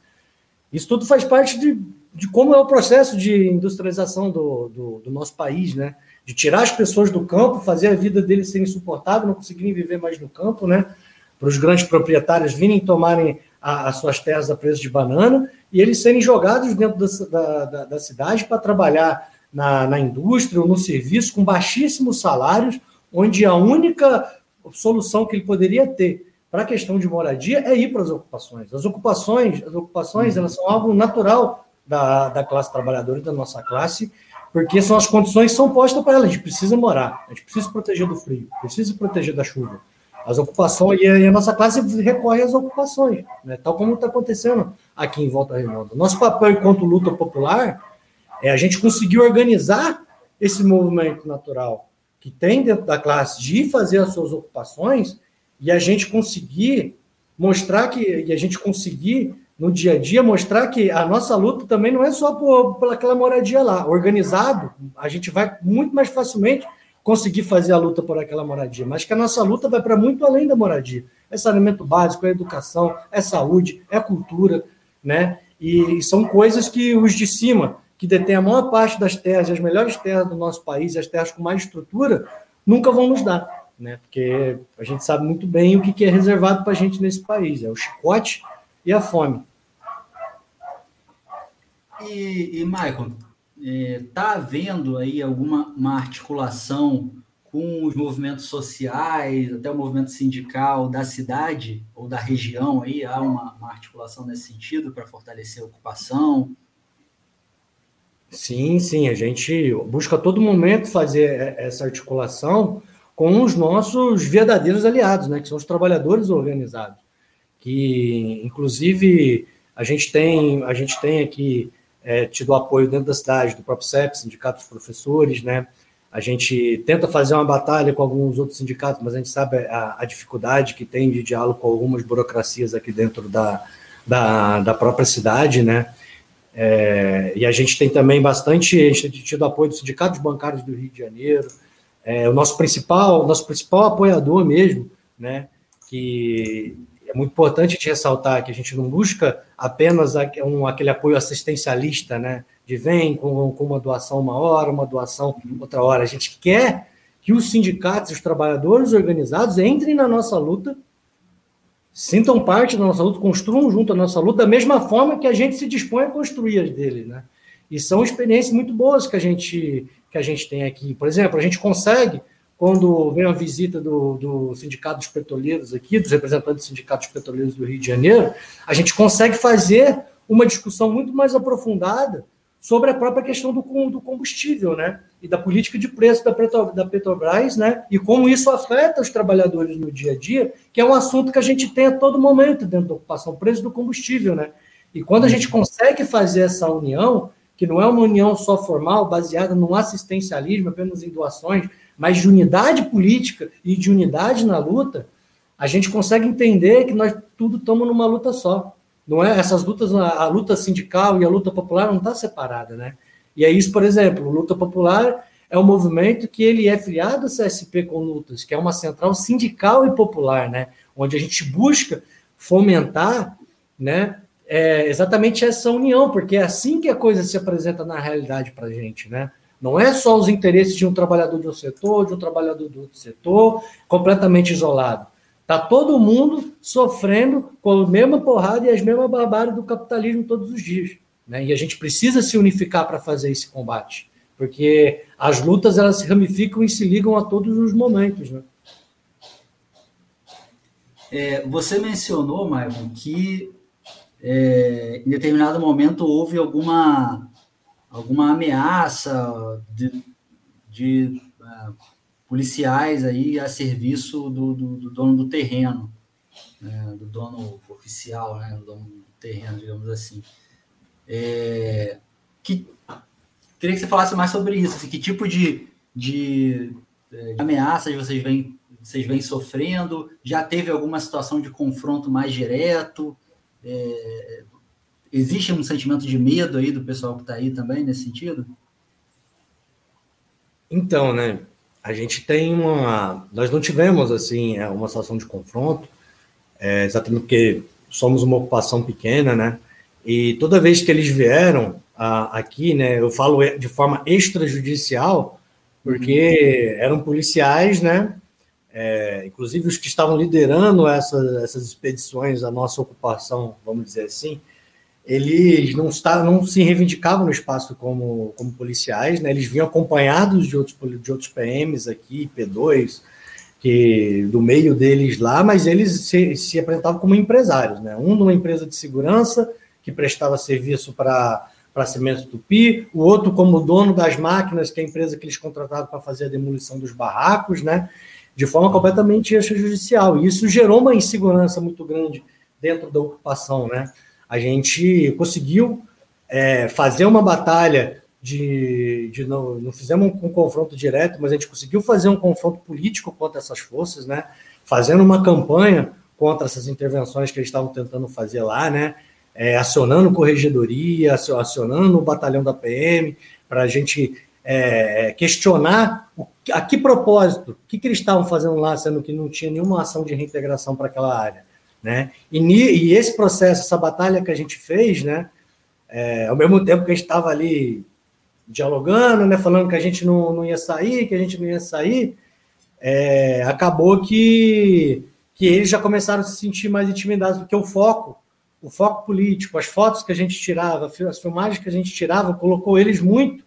Isso tudo faz parte de, de como é o processo de industrialização do, do, do nosso país, né? De tirar as pessoas do campo, fazer a vida deles ser insuportável, não conseguirem viver mais no campo, né? Para os grandes proprietários virem tomarem as suas terras a preço de banana e eles serem jogados dentro da, da, da cidade para trabalhar na, na indústria ou no serviço com baixíssimos salários, onde a única solução que ele poderia ter para a questão de moradia é ir para as ocupações. As ocupações, as ocupações, elas são algo natural da, da classe trabalhadora e da nossa classe, porque são as condições que são postas para ela. A gente precisa morar, a gente precisa proteger do frio, precisa proteger da chuva. As ocupações, e a, nossa classe recorre às ocupações, né? tal como está acontecendo aqui em Volta Redonda. Nosso papel enquanto luta popular é a gente conseguir organizar esse movimento natural que tem dentro da classe de fazer as suas ocupações e a gente conseguir mostrar que, e a gente conseguir no dia a dia mostrar que a nossa luta também não é só por, por aquela moradia lá. Organizado, a gente vai muito mais facilmente conseguir fazer a luta por aquela moradia, mas que a nossa luta vai para muito além da moradia. É saneamento básico, é educação, é saúde, é cultura, né? E são coisas que os de cima, que detêm a maior parte das terras, as melhores terras do nosso país, as terras com mais estrutura, nunca vão nos dar, né? Porque a gente sabe muito bem o que é reservado para a gente nesse país, é o chicote e a fome. E, e Michael, está é, tá havendo aí alguma uma articulação com os movimentos sociais, até o movimento sindical da cidade ou da região aí, há uma, uma articulação nesse sentido para fortalecer a ocupação? Sim, sim, a gente busca a todo momento fazer essa articulação com os nossos verdadeiros aliados, né, que são os trabalhadores organizados, que inclusive a gente tem, a gente tem aqui é, tido apoio dentro da cidade, do próprio CEP, Sindicato dos Professores, né? A gente tenta fazer uma batalha com alguns outros sindicatos, mas a gente sabe a, a dificuldade que tem de diálogo com algumas burocracias aqui dentro da, da, da própria cidade, né? É, e a gente tem também bastante, a gente tem tido apoio dos sindicatos bancários do Rio de Janeiro, é, o nosso principal, nosso principal apoiador mesmo, né? Que é muito importante te ressaltar que a gente não busca apenas um, aquele apoio assistencialista, né? De vem com, com uma doação uma hora, uma doação outra hora. A gente quer que os sindicatos, os trabalhadores organizados entrem na nossa luta, sintam parte da nossa luta, construam junto a nossa luta, da mesma forma que a gente se dispõe a construir as dele, né? E são experiências muito boas que a gente que a gente tem aqui. Por exemplo, a gente consegue quando vem a visita do, do Sindicato dos Petroleiros aqui, dos representantes do Sindicato dos Petroleiros do Rio de Janeiro, a gente consegue fazer uma discussão muito mais aprofundada sobre a própria questão do, do combustível, né? E da política de preço da, da Petrobras, né? E como isso afeta os trabalhadores no dia a dia, que é um assunto que a gente tem a todo momento dentro da ocupação, o preço do combustível, né? E quando a gente consegue fazer essa união, que não é uma união só formal, baseada no assistencialismo, apenas em doações, mas de unidade política e de unidade na luta, a gente consegue entender que nós tudo estamos numa luta só. Não é essas lutas, a, luta sindical e a luta popular não está separada, né? E é isso, por exemplo, luta popular é um movimento que ele é filiado à CSP com lutas, que é uma central sindical e popular, né? Onde a gente busca fomentar, né? É, exatamente essa união, porque é assim que a coisa se apresenta na realidade para a gente, né? Não é só os interesses de um trabalhador de um setor, de um trabalhador do outro setor, completamente isolado. Está todo mundo sofrendo com a mesma porrada e as mesmas barbáries do capitalismo todos os dias. Né? E a gente precisa se unificar para fazer esse combate, porque as lutas elas se ramificam e se ligam a todos os momentos. Né? É, você mencionou, Maicon, que é, em determinado momento houve alguma alguma ameaça de, de uh, policiais aí a serviço do, do, do dono do terreno, né, do dono oficial, né, do dono do terreno, digamos assim. É, que, queria que você falasse mais sobre isso, assim, que tipo de, de, de ameaças vocês vêm vocês vêm sofrendo? Já teve alguma situação de confronto mais direto? É, existe um sentimento de medo aí do pessoal que está aí também nesse sentido? Então, né? A gente tem uma. Nós não tivemos assim é, uma situação de confronto, é, exatamente porque somos uma ocupação pequena, né? E toda vez que eles vieram a, aqui, né? Eu falo de forma extrajudicial, porque uhum. eram policiais, né? é, inclusive os que estavam liderando essa, essas expedições, a nossa ocupação, vamos dizer assim, eles não, não se reivindicavam no espaço como, como policiais, né? eles vinham acompanhados de outros, de outros PMs aqui, P2, que do meio deles lá, mas eles se, se apresentavam como empresários, né? um numa empresa de segurança que prestava serviço para para Cimento Tupi, o outro como dono das máquinas, que é a empresa que eles contrataram para fazer a demolição dos barracos, né? de forma completamente extrajudicial. E isso gerou uma insegurança muito grande dentro da ocupação. Né? A gente conseguiu é, fazer uma batalha de, de não, não fizemos um, um, confronto direto, mas a gente conseguiu fazer um confronto político contra essas forças, né? fazendo uma campanha contra essas intervenções que eles estavam tentando fazer lá, né? É, acionando corregedoria, acionando o batalhão da PM, para a gente é, questionar a que propósito, o que, que eles estavam fazendo lá, sendo que não tinha nenhuma ação de reintegração para aquela área. Né? E, e, esse processo, essa batalha que a gente fez, né, é, ao mesmo tempo que a gente estava ali dialogando, né, falando que a gente não, não ia sair, que a gente não ia sair, é, acabou que, que eles já começaram a se sentir mais intimidados, porque o foco, o foco político, as fotos que a gente tirava, as filmagens que a gente tirava, colocou eles muito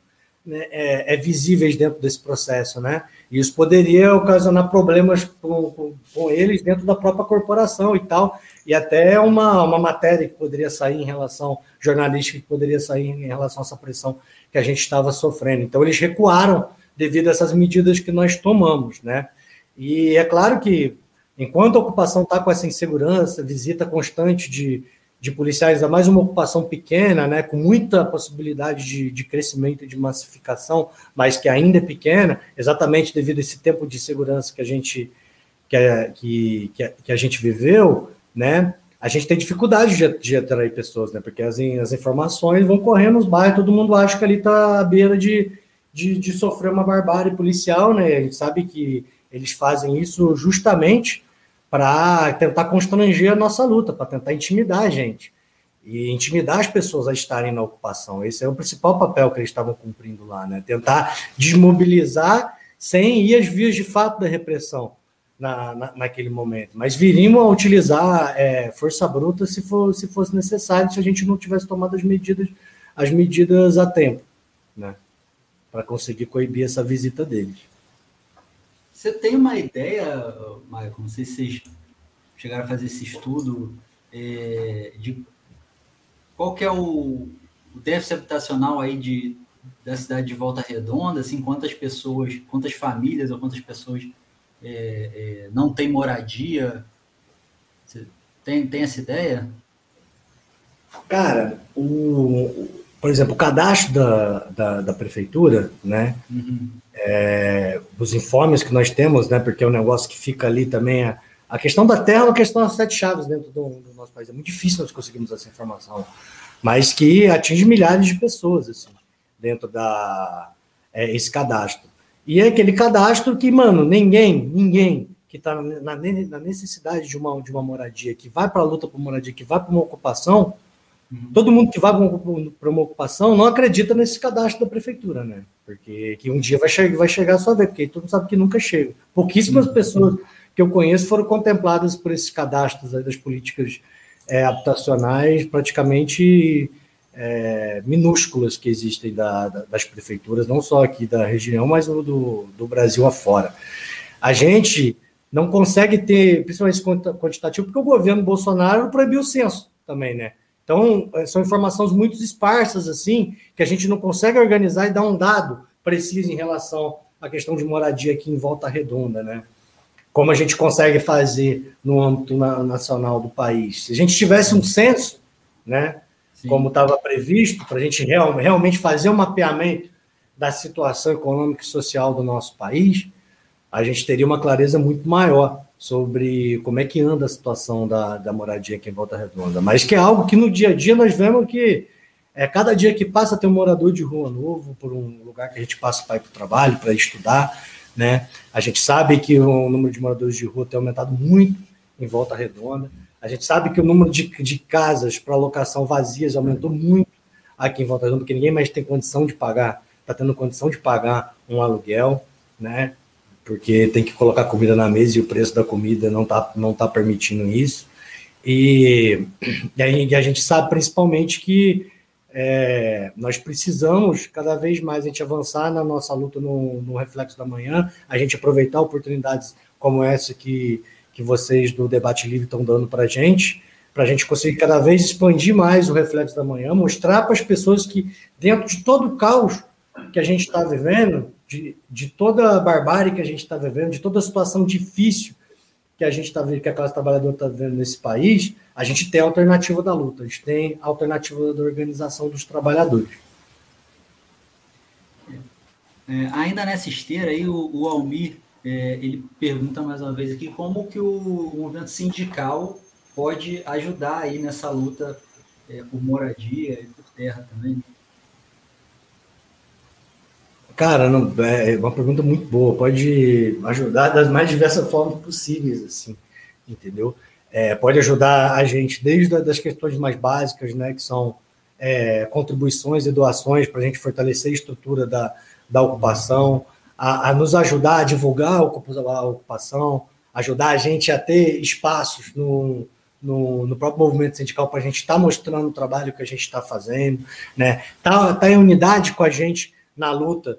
né, é, é, visíveis dentro desse processo, né? Isso poderia ocasionar problemas com, com, com, eles dentro da própria corporação e tal, e até uma, uma matéria que poderia sair em relação, jornalística que poderia sair em relação a essa pressão que a gente estava sofrendo. Então, eles recuaram devido a essas medidas que nós tomamos, né? E é claro que, enquanto a ocupação está com essa insegurança, visita constante de, de policiais, a mais uma ocupação pequena, né, com muita possibilidade de, de crescimento e de massificação, mas que ainda é pequena, exatamente devido a esse tempo de segurança que a gente que, a, que, que, a, que a gente viveu, né, a gente tem dificuldade de, de atrair pessoas, né, porque as, as informações vão correndo nos bairros, todo mundo acha que ali está à beira de, de, de sofrer uma barbárie policial, né, a gente sabe que eles fazem isso justamente para tentar constranger a nossa luta, para tentar intimidar a gente e intimidar as pessoas a estarem na ocupação. Esse é o principal papel que eles estavam cumprindo lá, né? Tentar desmobilizar sem ir às vias de fato da repressão na, na naquele momento, mas viriam a utilizar é, força bruta se, for, se fosse necessário, se a gente não tivesse tomado as medidas, as medidas a tempo, né? Para conseguir coibir essa visita deles. Você tem uma ideia, Michael, não sei se vocês chegaram a fazer esse estudo, é, de qual que é o, o déficit habitacional aí de, da cidade de Volta Redonda, assim, quantas pessoas, quantas famílias ou quantas pessoas é, é, não têm moradia? Você tem, tem essa ideia? Cara, o, por exemplo, o cadastro da, da, da prefeitura, né? Uhum é, os informes que nós temos, né, porque é um negócio que fica ali também. A, a questão da terra é uma questão das sete chaves dentro do, do, nosso país. É muito difícil nós conseguirmos essa informação, mas que atinge milhares de pessoas assim, dentro da é, esse cadastro. E é aquele cadastro que, mano, ninguém, ninguém que está na, na, necessidade de uma, de uma moradia, que vai para a luta por moradia, que vai para uma ocupação, Uhum. Todo mundo que vai para uma ocupação não acredita nesse cadastro da prefeitura, né? Porque que um dia vai, che vai chegar a sua vez, porque todo mundo sabe que nunca chega. Pouquíssimas uhum. pessoas que eu conheço foram contempladas por esses cadastros das políticas é, habitacionais praticamente é, minúsculas que existem da, da, das prefeituras, não só aqui da região, mas do, do Brasil afora. A gente não consegue ter, principalmente quantitativo, porque o governo Bolsonaro proibiu o censo também, né? Então, eh, são informações muito esparsas, assim, que a gente não consegue organizar e dar um dado preciso em relação à questão de moradia aqui em Volta Redonda, né? Como a gente consegue fazer no âmbito nacional do país. Se a gente tivesse um censo, né, Sim. como estava previsto, para a gente real, realmente fazer um mapeamento da situação econômica e social do nosso país, a gente teria uma clareza muito maior sobre como é que anda a situação da, da moradia aqui em Volta Redonda. Mas que é algo que no dia a dia nós vemos que é, cada dia que passa tem um morador de rua novo, por um lugar que a gente passa para ir para o trabalho, para estudar. Né? A gente sabe que o número de moradores de rua tem aumentado muito em Volta Redonda. A gente sabe que o número de, de casas para locação vazias aumentou muito aqui em Volta Redonda, porque ninguém mais tem condição de pagar, está tendo condição de pagar um aluguel, né? Porque tem que colocar comida na mesa e o preço da comida não está não tá permitindo isso. E, e a gente sabe principalmente que é, nós precisamos cada vez mais a gente avançar na nossa luta no, no reflexo da manhã, a gente aproveitar oportunidades como essa que, que vocês do Debate Livre estão dando para a gente, para a gente conseguir cada vez expandir mais o reflexo da manhã, mostrar para as pessoas que, dentro de todo o caos que a gente está vivendo, de, de toda a barbárie que a gente está vivendo, de toda a situação difícil que a gente está vendo, que a classe trabalhadora está vivendo nesse país, a gente tem a alternativa da luta, a gente tem a alternativa da organização dos trabalhadores. É, ainda nessa esteira aí, o, o Almir é, ele pergunta mais uma vez aqui como que o movimento sindical pode ajudar aí nessa luta é, por moradia e por terra também. Cara, não, é uma pergunta muito boa. Pode ajudar das mais diversas formas possíveis, assim, entendeu? É, pode ajudar a gente desde as questões mais básicas, né, que são é, contribuições e doações para a gente fortalecer a estrutura da, da ocupação, a, a, nos ajudar a divulgar a ocupação, ajudar a gente a ter espaços no, no, no próprio movimento sindical para a gente estar tá mostrando o trabalho que a gente está fazendo, né? Tá, tá em unidade com a gente na luta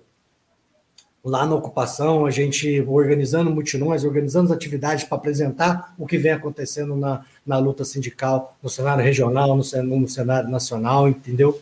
lá na ocupação, a gente organizando mutirões, organizando atividades para apresentar o que vem acontecendo na, na luta sindical, no cenário regional, no, no cenário nacional, entendeu?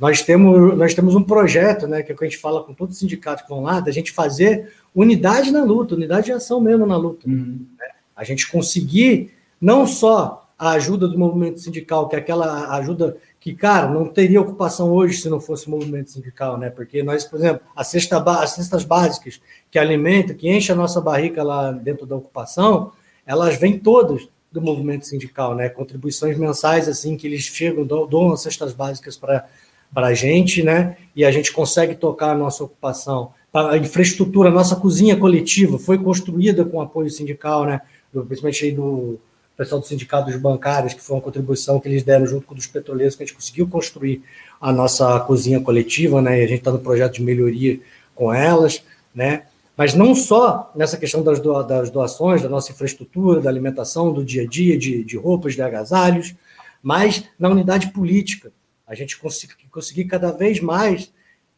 Nós temos, nós temos um projeto, né, que é o que a gente fala com todos os sindicatos que vão lá, da gente fazer unidade na luta, unidade de ação mesmo na luta. Uhum. Né? A gente conseguir não só a ajuda do movimento sindical, que é aquela ajuda que, cara, não teria ocupação hoje se não fosse o movimento sindical, né? Porque nós, por exemplo, a cesta, as cestas básicas que alimentam, que enchem a nossa barriga lá dentro da ocupação, elas vêm todas do movimento sindical, né? Contribuições mensais, assim, que eles chegam, dão as cestas básicas para a gente, né? E a gente consegue tocar a nossa ocupação. A infraestrutura, a nossa cozinha coletiva foi construída com apoio sindical, né? Principalmente aí do o pessoal dos Bancários, que foi uma contribuição que eles deram junto com os petroleiros, que a gente conseguiu construir a nossa cozinha coletiva, né? E a gente está no projeto de melhoria com elas, né? Mas não só nessa questão das, doações, da nossa infraestrutura, da alimentação, do dia a dia, de, de roupas, de agasalhos, mas na unidade política. A gente conseguir conseguir cada vez mais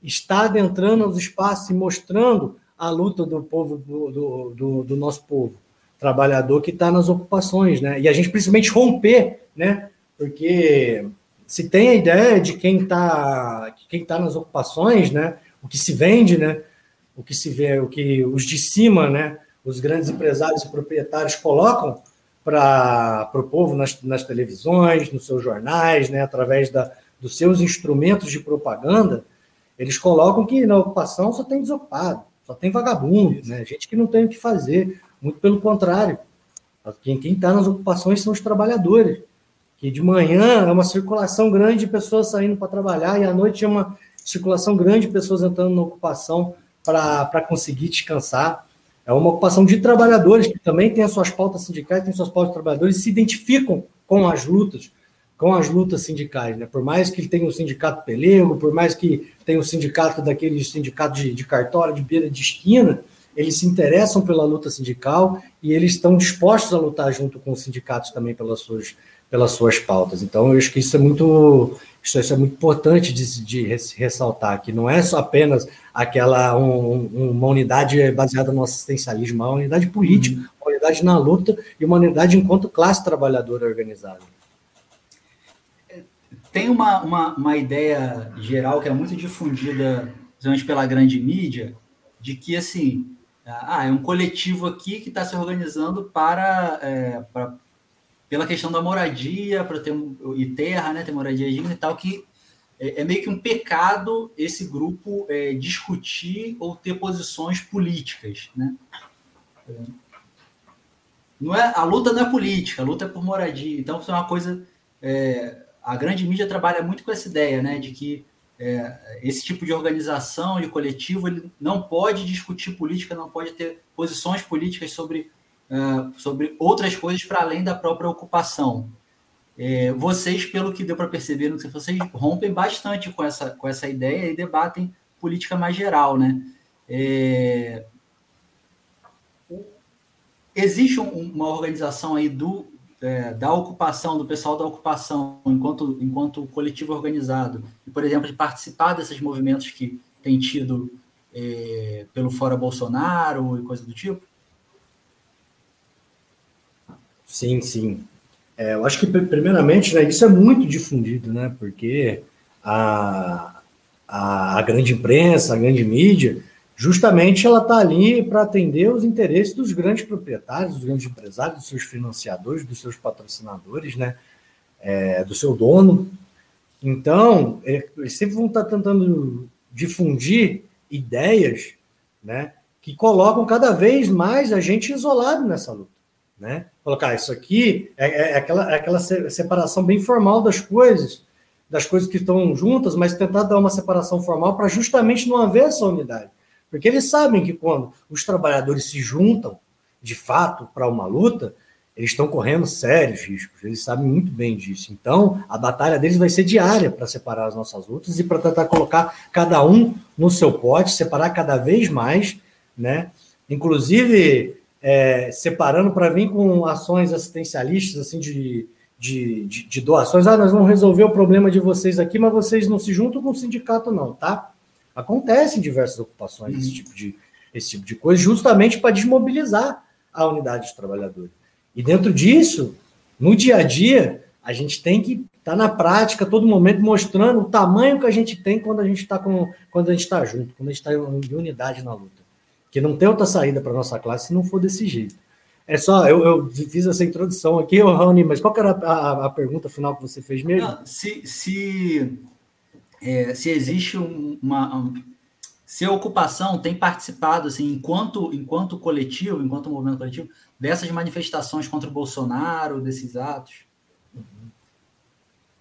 estar adentrando os espaços e mostrando a luta do povo, do, do, do nosso povo trabalhador que está nas ocupações, né? E a gente principalmente romper, né? Porque se tem a ideia de quem está quem tá nas ocupações, né? O que se vende, né? O que se vê, o que os de cima, né? Os grandes empresários e proprietários colocam para o povo nas, nas televisões, nos seus jornais, né? Através da, dos seus instrumentos de propaganda, eles colocam que na ocupação só tem desocupado, só tem vagabundo, né? Gente que não tem o que fazer. Muito pelo contrário. Quem está nas ocupações são os trabalhadores. Que de manhã é uma circulação grande de pessoas saindo para trabalhar e à noite é uma circulação grande de pessoas entrando na ocupação para conseguir descansar. É uma ocupação de trabalhadores que também tem as suas pautas sindicais, tem suas pautas de trabalhadores e se identificam com as lutas, com as lutas sindicais. Né? Por mais que tenha um sindicato pelego, por mais que tenha um sindicato daqueles sindicatos de, de cartório, de beira de esquina, eles se interessam pela luta sindical e eles estão dispostos a lutar junto com os sindicatos também pelas suas, pelas suas pautas. Então, eu acho que isso é muito, isso, é muito importante de, de ressaltar, que não é só apenas aquela um, uma unidade baseada no assistencialismo, é uma unidade política, uhum. uma unidade na luta e uma unidade enquanto classe trabalhadora organizada. Tem uma, uma, uma ideia geral que é muito difundida, principalmente pela grande mídia, de que, assim, ah, é um coletivo aqui que está se organizando para, é, para, pela questão da moradia, para ter e terra, né, ter moradia digna e tal, que é, é meio que um pecado esse grupo é, discutir ou ter posições políticas, né? Não é, a luta não é política, a luta é por moradia. Então, isso é uma coisa. É, a grande mídia trabalha muito com essa ideia, né, de que é, esse tipo de organização, de coletivo, ele não pode discutir política, não pode ter posições políticas sobre, uh, sobre outras coisas para além da própria ocupação. É, vocês, pelo que deu para perceber, vocês rompem bastante com essa, com essa ideia e debatem política mais geral, né? É, existe um, uma organização aí do, é, da ocupação, do pessoal da ocupação, enquanto, enquanto coletivo organizado, e, por exemplo, de participar desses movimentos que tem tido é, pelo Fora Bolsonaro e coisa do tipo? Sim, sim. É, eu acho que, primeiramente, né, isso é muito difundido, né, porque a, a, a grande imprensa, a grande mídia, justamente ela está ali para atender os interesses dos grandes proprietários, dos grandes empresários, dos seus financiadores, dos seus patrocinadores, né? É, do seu dono. Então, é, eles sempre vão estar tá tentando difundir ideias, né? Que colocam cada vez mais a gente isolado nessa luta, né? Colocar isso aqui é, é aquela, é aquela separação bem formal das coisas, das coisas que estão juntas, mas tentar dar uma separação formal para justamente não haver essa unidade. Porque eles sabem que quando os trabalhadores se juntam, de fato, para uma luta, eles estão correndo sérios riscos, eles sabem muito bem disso. Então, a batalha deles vai ser diária para separar as nossas lutas e para tentar colocar cada um no seu pote, separar cada vez mais, né? Inclusive, é, separando para vir com ações assistencialistas, assim, de, de, de, de doações. Ah, nós vamos resolver o problema de vocês aqui, mas vocês não se juntam com o sindicato, não, tá? Acontece em diversas ocupações uhum. esse, tipo de, esse tipo de coisa, justamente para desmobilizar a unidade de trabalhadores. E dentro disso, no dia a dia, a gente tem que estar tá na prática, todo momento, mostrando o tamanho que a gente tem quando a gente está quando a gente está junto, quando a gente está em unidade na luta. Que não tem outra saída para nossa classe se não for desse jeito. É só, eu, eu fiz essa introdução aqui, Raoni, mas qual era a, a, a, pergunta final que você fez mesmo? Não, se, se é, se existe uma. Se a ocupação tem participado, assim, enquanto, enquanto coletivo, enquanto movimento coletivo, dessas manifestações contra o Bolsonaro, desses atos?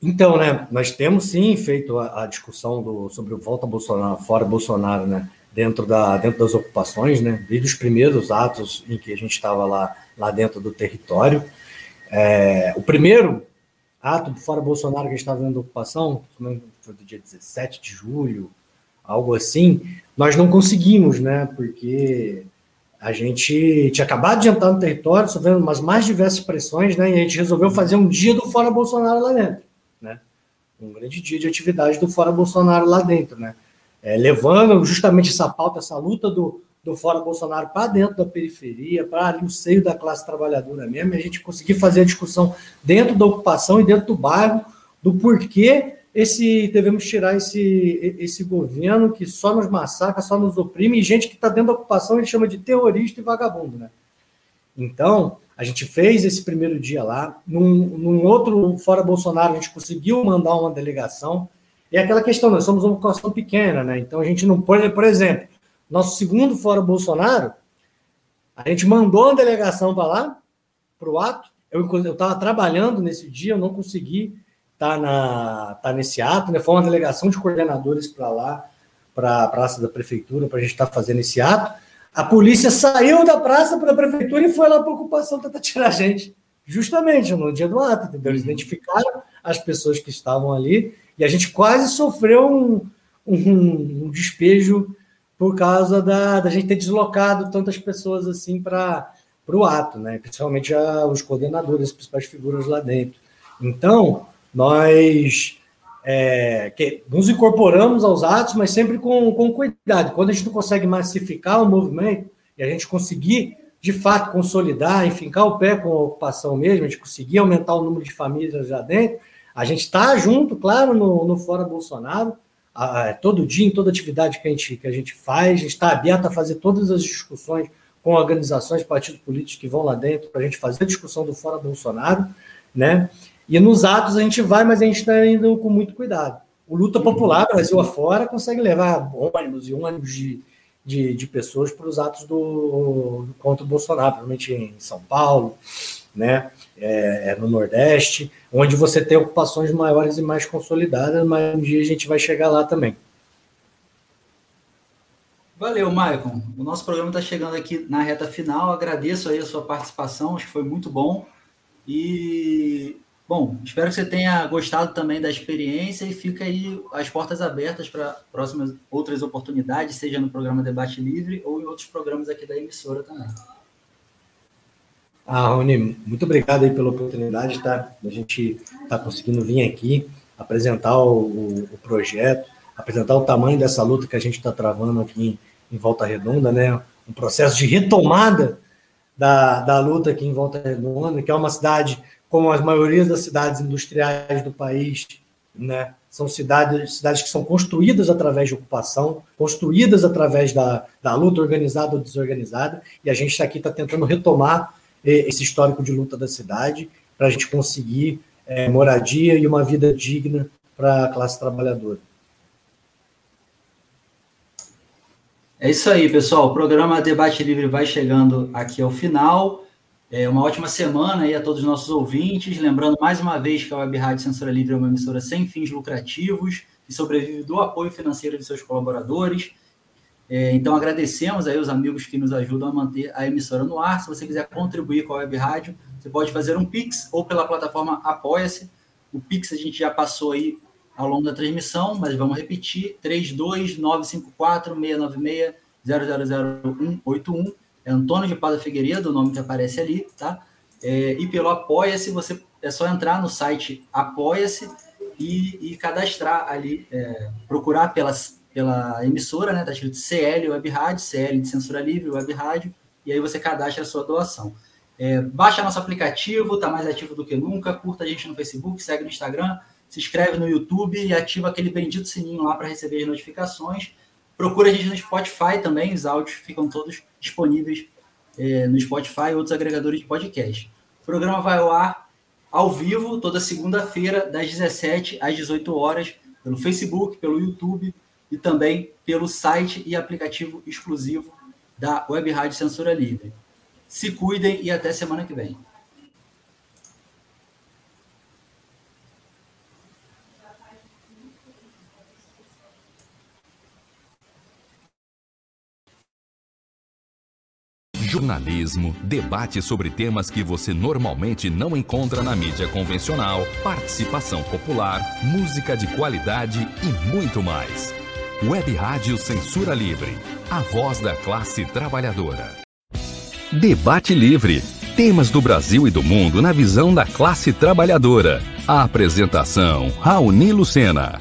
Então, né, nós temos sim feito a, a discussão do, sobre o volta Bolsonaro, fora Bolsonaro, né, dentro, da, dentro das ocupações, né, desde os primeiros atos em que a gente estava lá, lá dentro do território. É, o primeiro ato do fora Bolsonaro que a gente estava vendo da ocupação, foi do dia 17 de julho, algo assim, nós não conseguimos, né? Porque a gente tinha acabado de entrar no território, sofrendo umas mais diversas pressões, né? E a gente resolveu fazer um dia do Fora Bolsonaro lá dentro, né? Um grande dia de atividade do Fora Bolsonaro lá dentro, né? É, levando justamente essa pauta, essa luta do, do Fora Bolsonaro para dentro da periferia, para ali o seio da classe trabalhadora mesmo, e a gente conseguir fazer a discussão dentro da ocupação e dentro do bairro do porquê esse devemos tirar esse, esse governo que só nos massacra, só nos oprime, e gente que está dentro da ocupação ele chama de terrorista e vagabundo, né? Então, a gente fez esse primeiro dia lá, num, num outro fora Bolsonaro, a gente conseguiu mandar uma delegação, e é aquela questão, nós somos uma ocupação pequena, né? Então a gente não pode, por exemplo, nosso segundo fora Bolsonaro, a gente mandou uma delegação para lá, para o ato, eu estava trabalhando nesse dia, eu não consegui tá, na, tá nesse ato, né? Foi uma delegação de coordenadores para lá, para a praça da prefeitura, para a gente estar tá fazendo esse ato. A polícia saiu da praça para a prefeitura e foi lá para a ocupação tentar tirar a gente. Justamente no dia do ato, entendeu? Eles uhum. identificaram as pessoas que estavam ali e a gente quase sofreu um, um, um despejo por causa da, da gente ter deslocado tantas pessoas assim para o ato, né? Principalmente já os coordenadores, as principais figuras lá dentro. Então, nós é, que nos incorporamos aos atos, mas sempre com, com cuidado. Quando a gente não consegue massificar o movimento e a gente conseguir, de fato, consolidar, enfincar o pé com a ocupação mesmo, a gente conseguir aumentar o número de famílias já dentro, a gente está junto, claro, no, no Fora Bolsonaro, a, todo dia, em toda atividade que a gente, que a gente faz, a gente está aberto a fazer todas as discussões com organizações, partidos políticos que vão lá dentro para a gente fazer a discussão do Fora Bolsonaro, né? E nos atos a gente vai, mas a gente está indo com muito cuidado. O Luta Popular, Brasil afora, consegue levar ônibus e ônibus de, de, de pessoas para os atos do, contra o Bolsonaro, provavelmente em São Paulo, né? É, é no Nordeste, onde você tem ocupações maiores e mais consolidadas, mas um dia a gente vai chegar lá também. Valeu, Maicon. O nosso programa está chegando aqui na reta final. Agradeço aí a sua participação, acho que foi muito bom. E, bom, espero que você tenha gostado também da experiência e fica aí as portas abertas para próximas outras oportunidades, seja no programa Debate Livre ou em outros programas aqui da emissora também. Ah, Rony, muito obrigado aí pela oportunidade, tá? A gente está conseguindo vir aqui apresentar o, o projeto, apresentar o tamanho dessa luta que a gente está travando aqui em, em, Volta Redonda, né? Um processo de retomada da, da luta aqui em Volta Redonda, que é uma cidade, como as maiorias das cidades industriais do país, né? São cidades, cidades que são construídas através de ocupação, construídas através da, da luta organizada ou desorganizada, e a gente está aqui está tentando retomar esse histórico de luta da cidade para a gente conseguir é, moradia e uma vida digna para a classe trabalhadora. É isso aí, pessoal. O programa Debate Livre vai chegando aqui ao final. É uma ótima semana aí a todos os nossos ouvintes. Lembrando mais uma vez que a Web Rádio Censura Livre é uma emissora sem fins lucrativos e sobrevive do apoio financeiro de seus colaboradores. É, então agradecemos aí os amigos que nos ajudam a manter a emissora no ar. Se você quiser contribuir com a Web Rádio, você pode fazer um Pix ou pela plataforma Apoia-se. O Pix a gente já passou aí ao longo da transmissão, mas vamos repetir: 32954-696-000181. É Antônio de Pada Figueiredo, o nome que aparece ali, tá? É, e pelo Apoia-se, você é só entrar no site Apoia-se e, e, cadastrar ali, é, procurar pelas, pela emissora, né? Tá escrito CL Web Rádio, CL de Censura Livre Web Rádio, e aí você cadastra a sua doação. É, baixa nosso aplicativo, tá mais ativo do que nunca. Curta a gente no Facebook, segue no Instagram se inscreve no YouTube e ativa aquele bendito sininho lá para receber as notificações. Procura a gente no Spotify também, os áudios ficam todos disponíveis é, no Spotify e outros agregadores de podcast. O programa vai ao ar ao vivo toda segunda-feira, das 17 às 18 horas, pelo Facebook, pelo YouTube e também pelo site e aplicativo exclusivo da Web Rádio Censura Livre. Se cuidem e até semana que vem. jornalismo, debate sobre temas que você normalmente não encontra na mídia convencional, participação popular, música de qualidade e muito mais. Web Rádio Censura Livre, a voz da classe trabalhadora. Debate Livre. Temas do Brasil e do mundo na visão da classe trabalhadora. A apresentação: Raoni Lucena.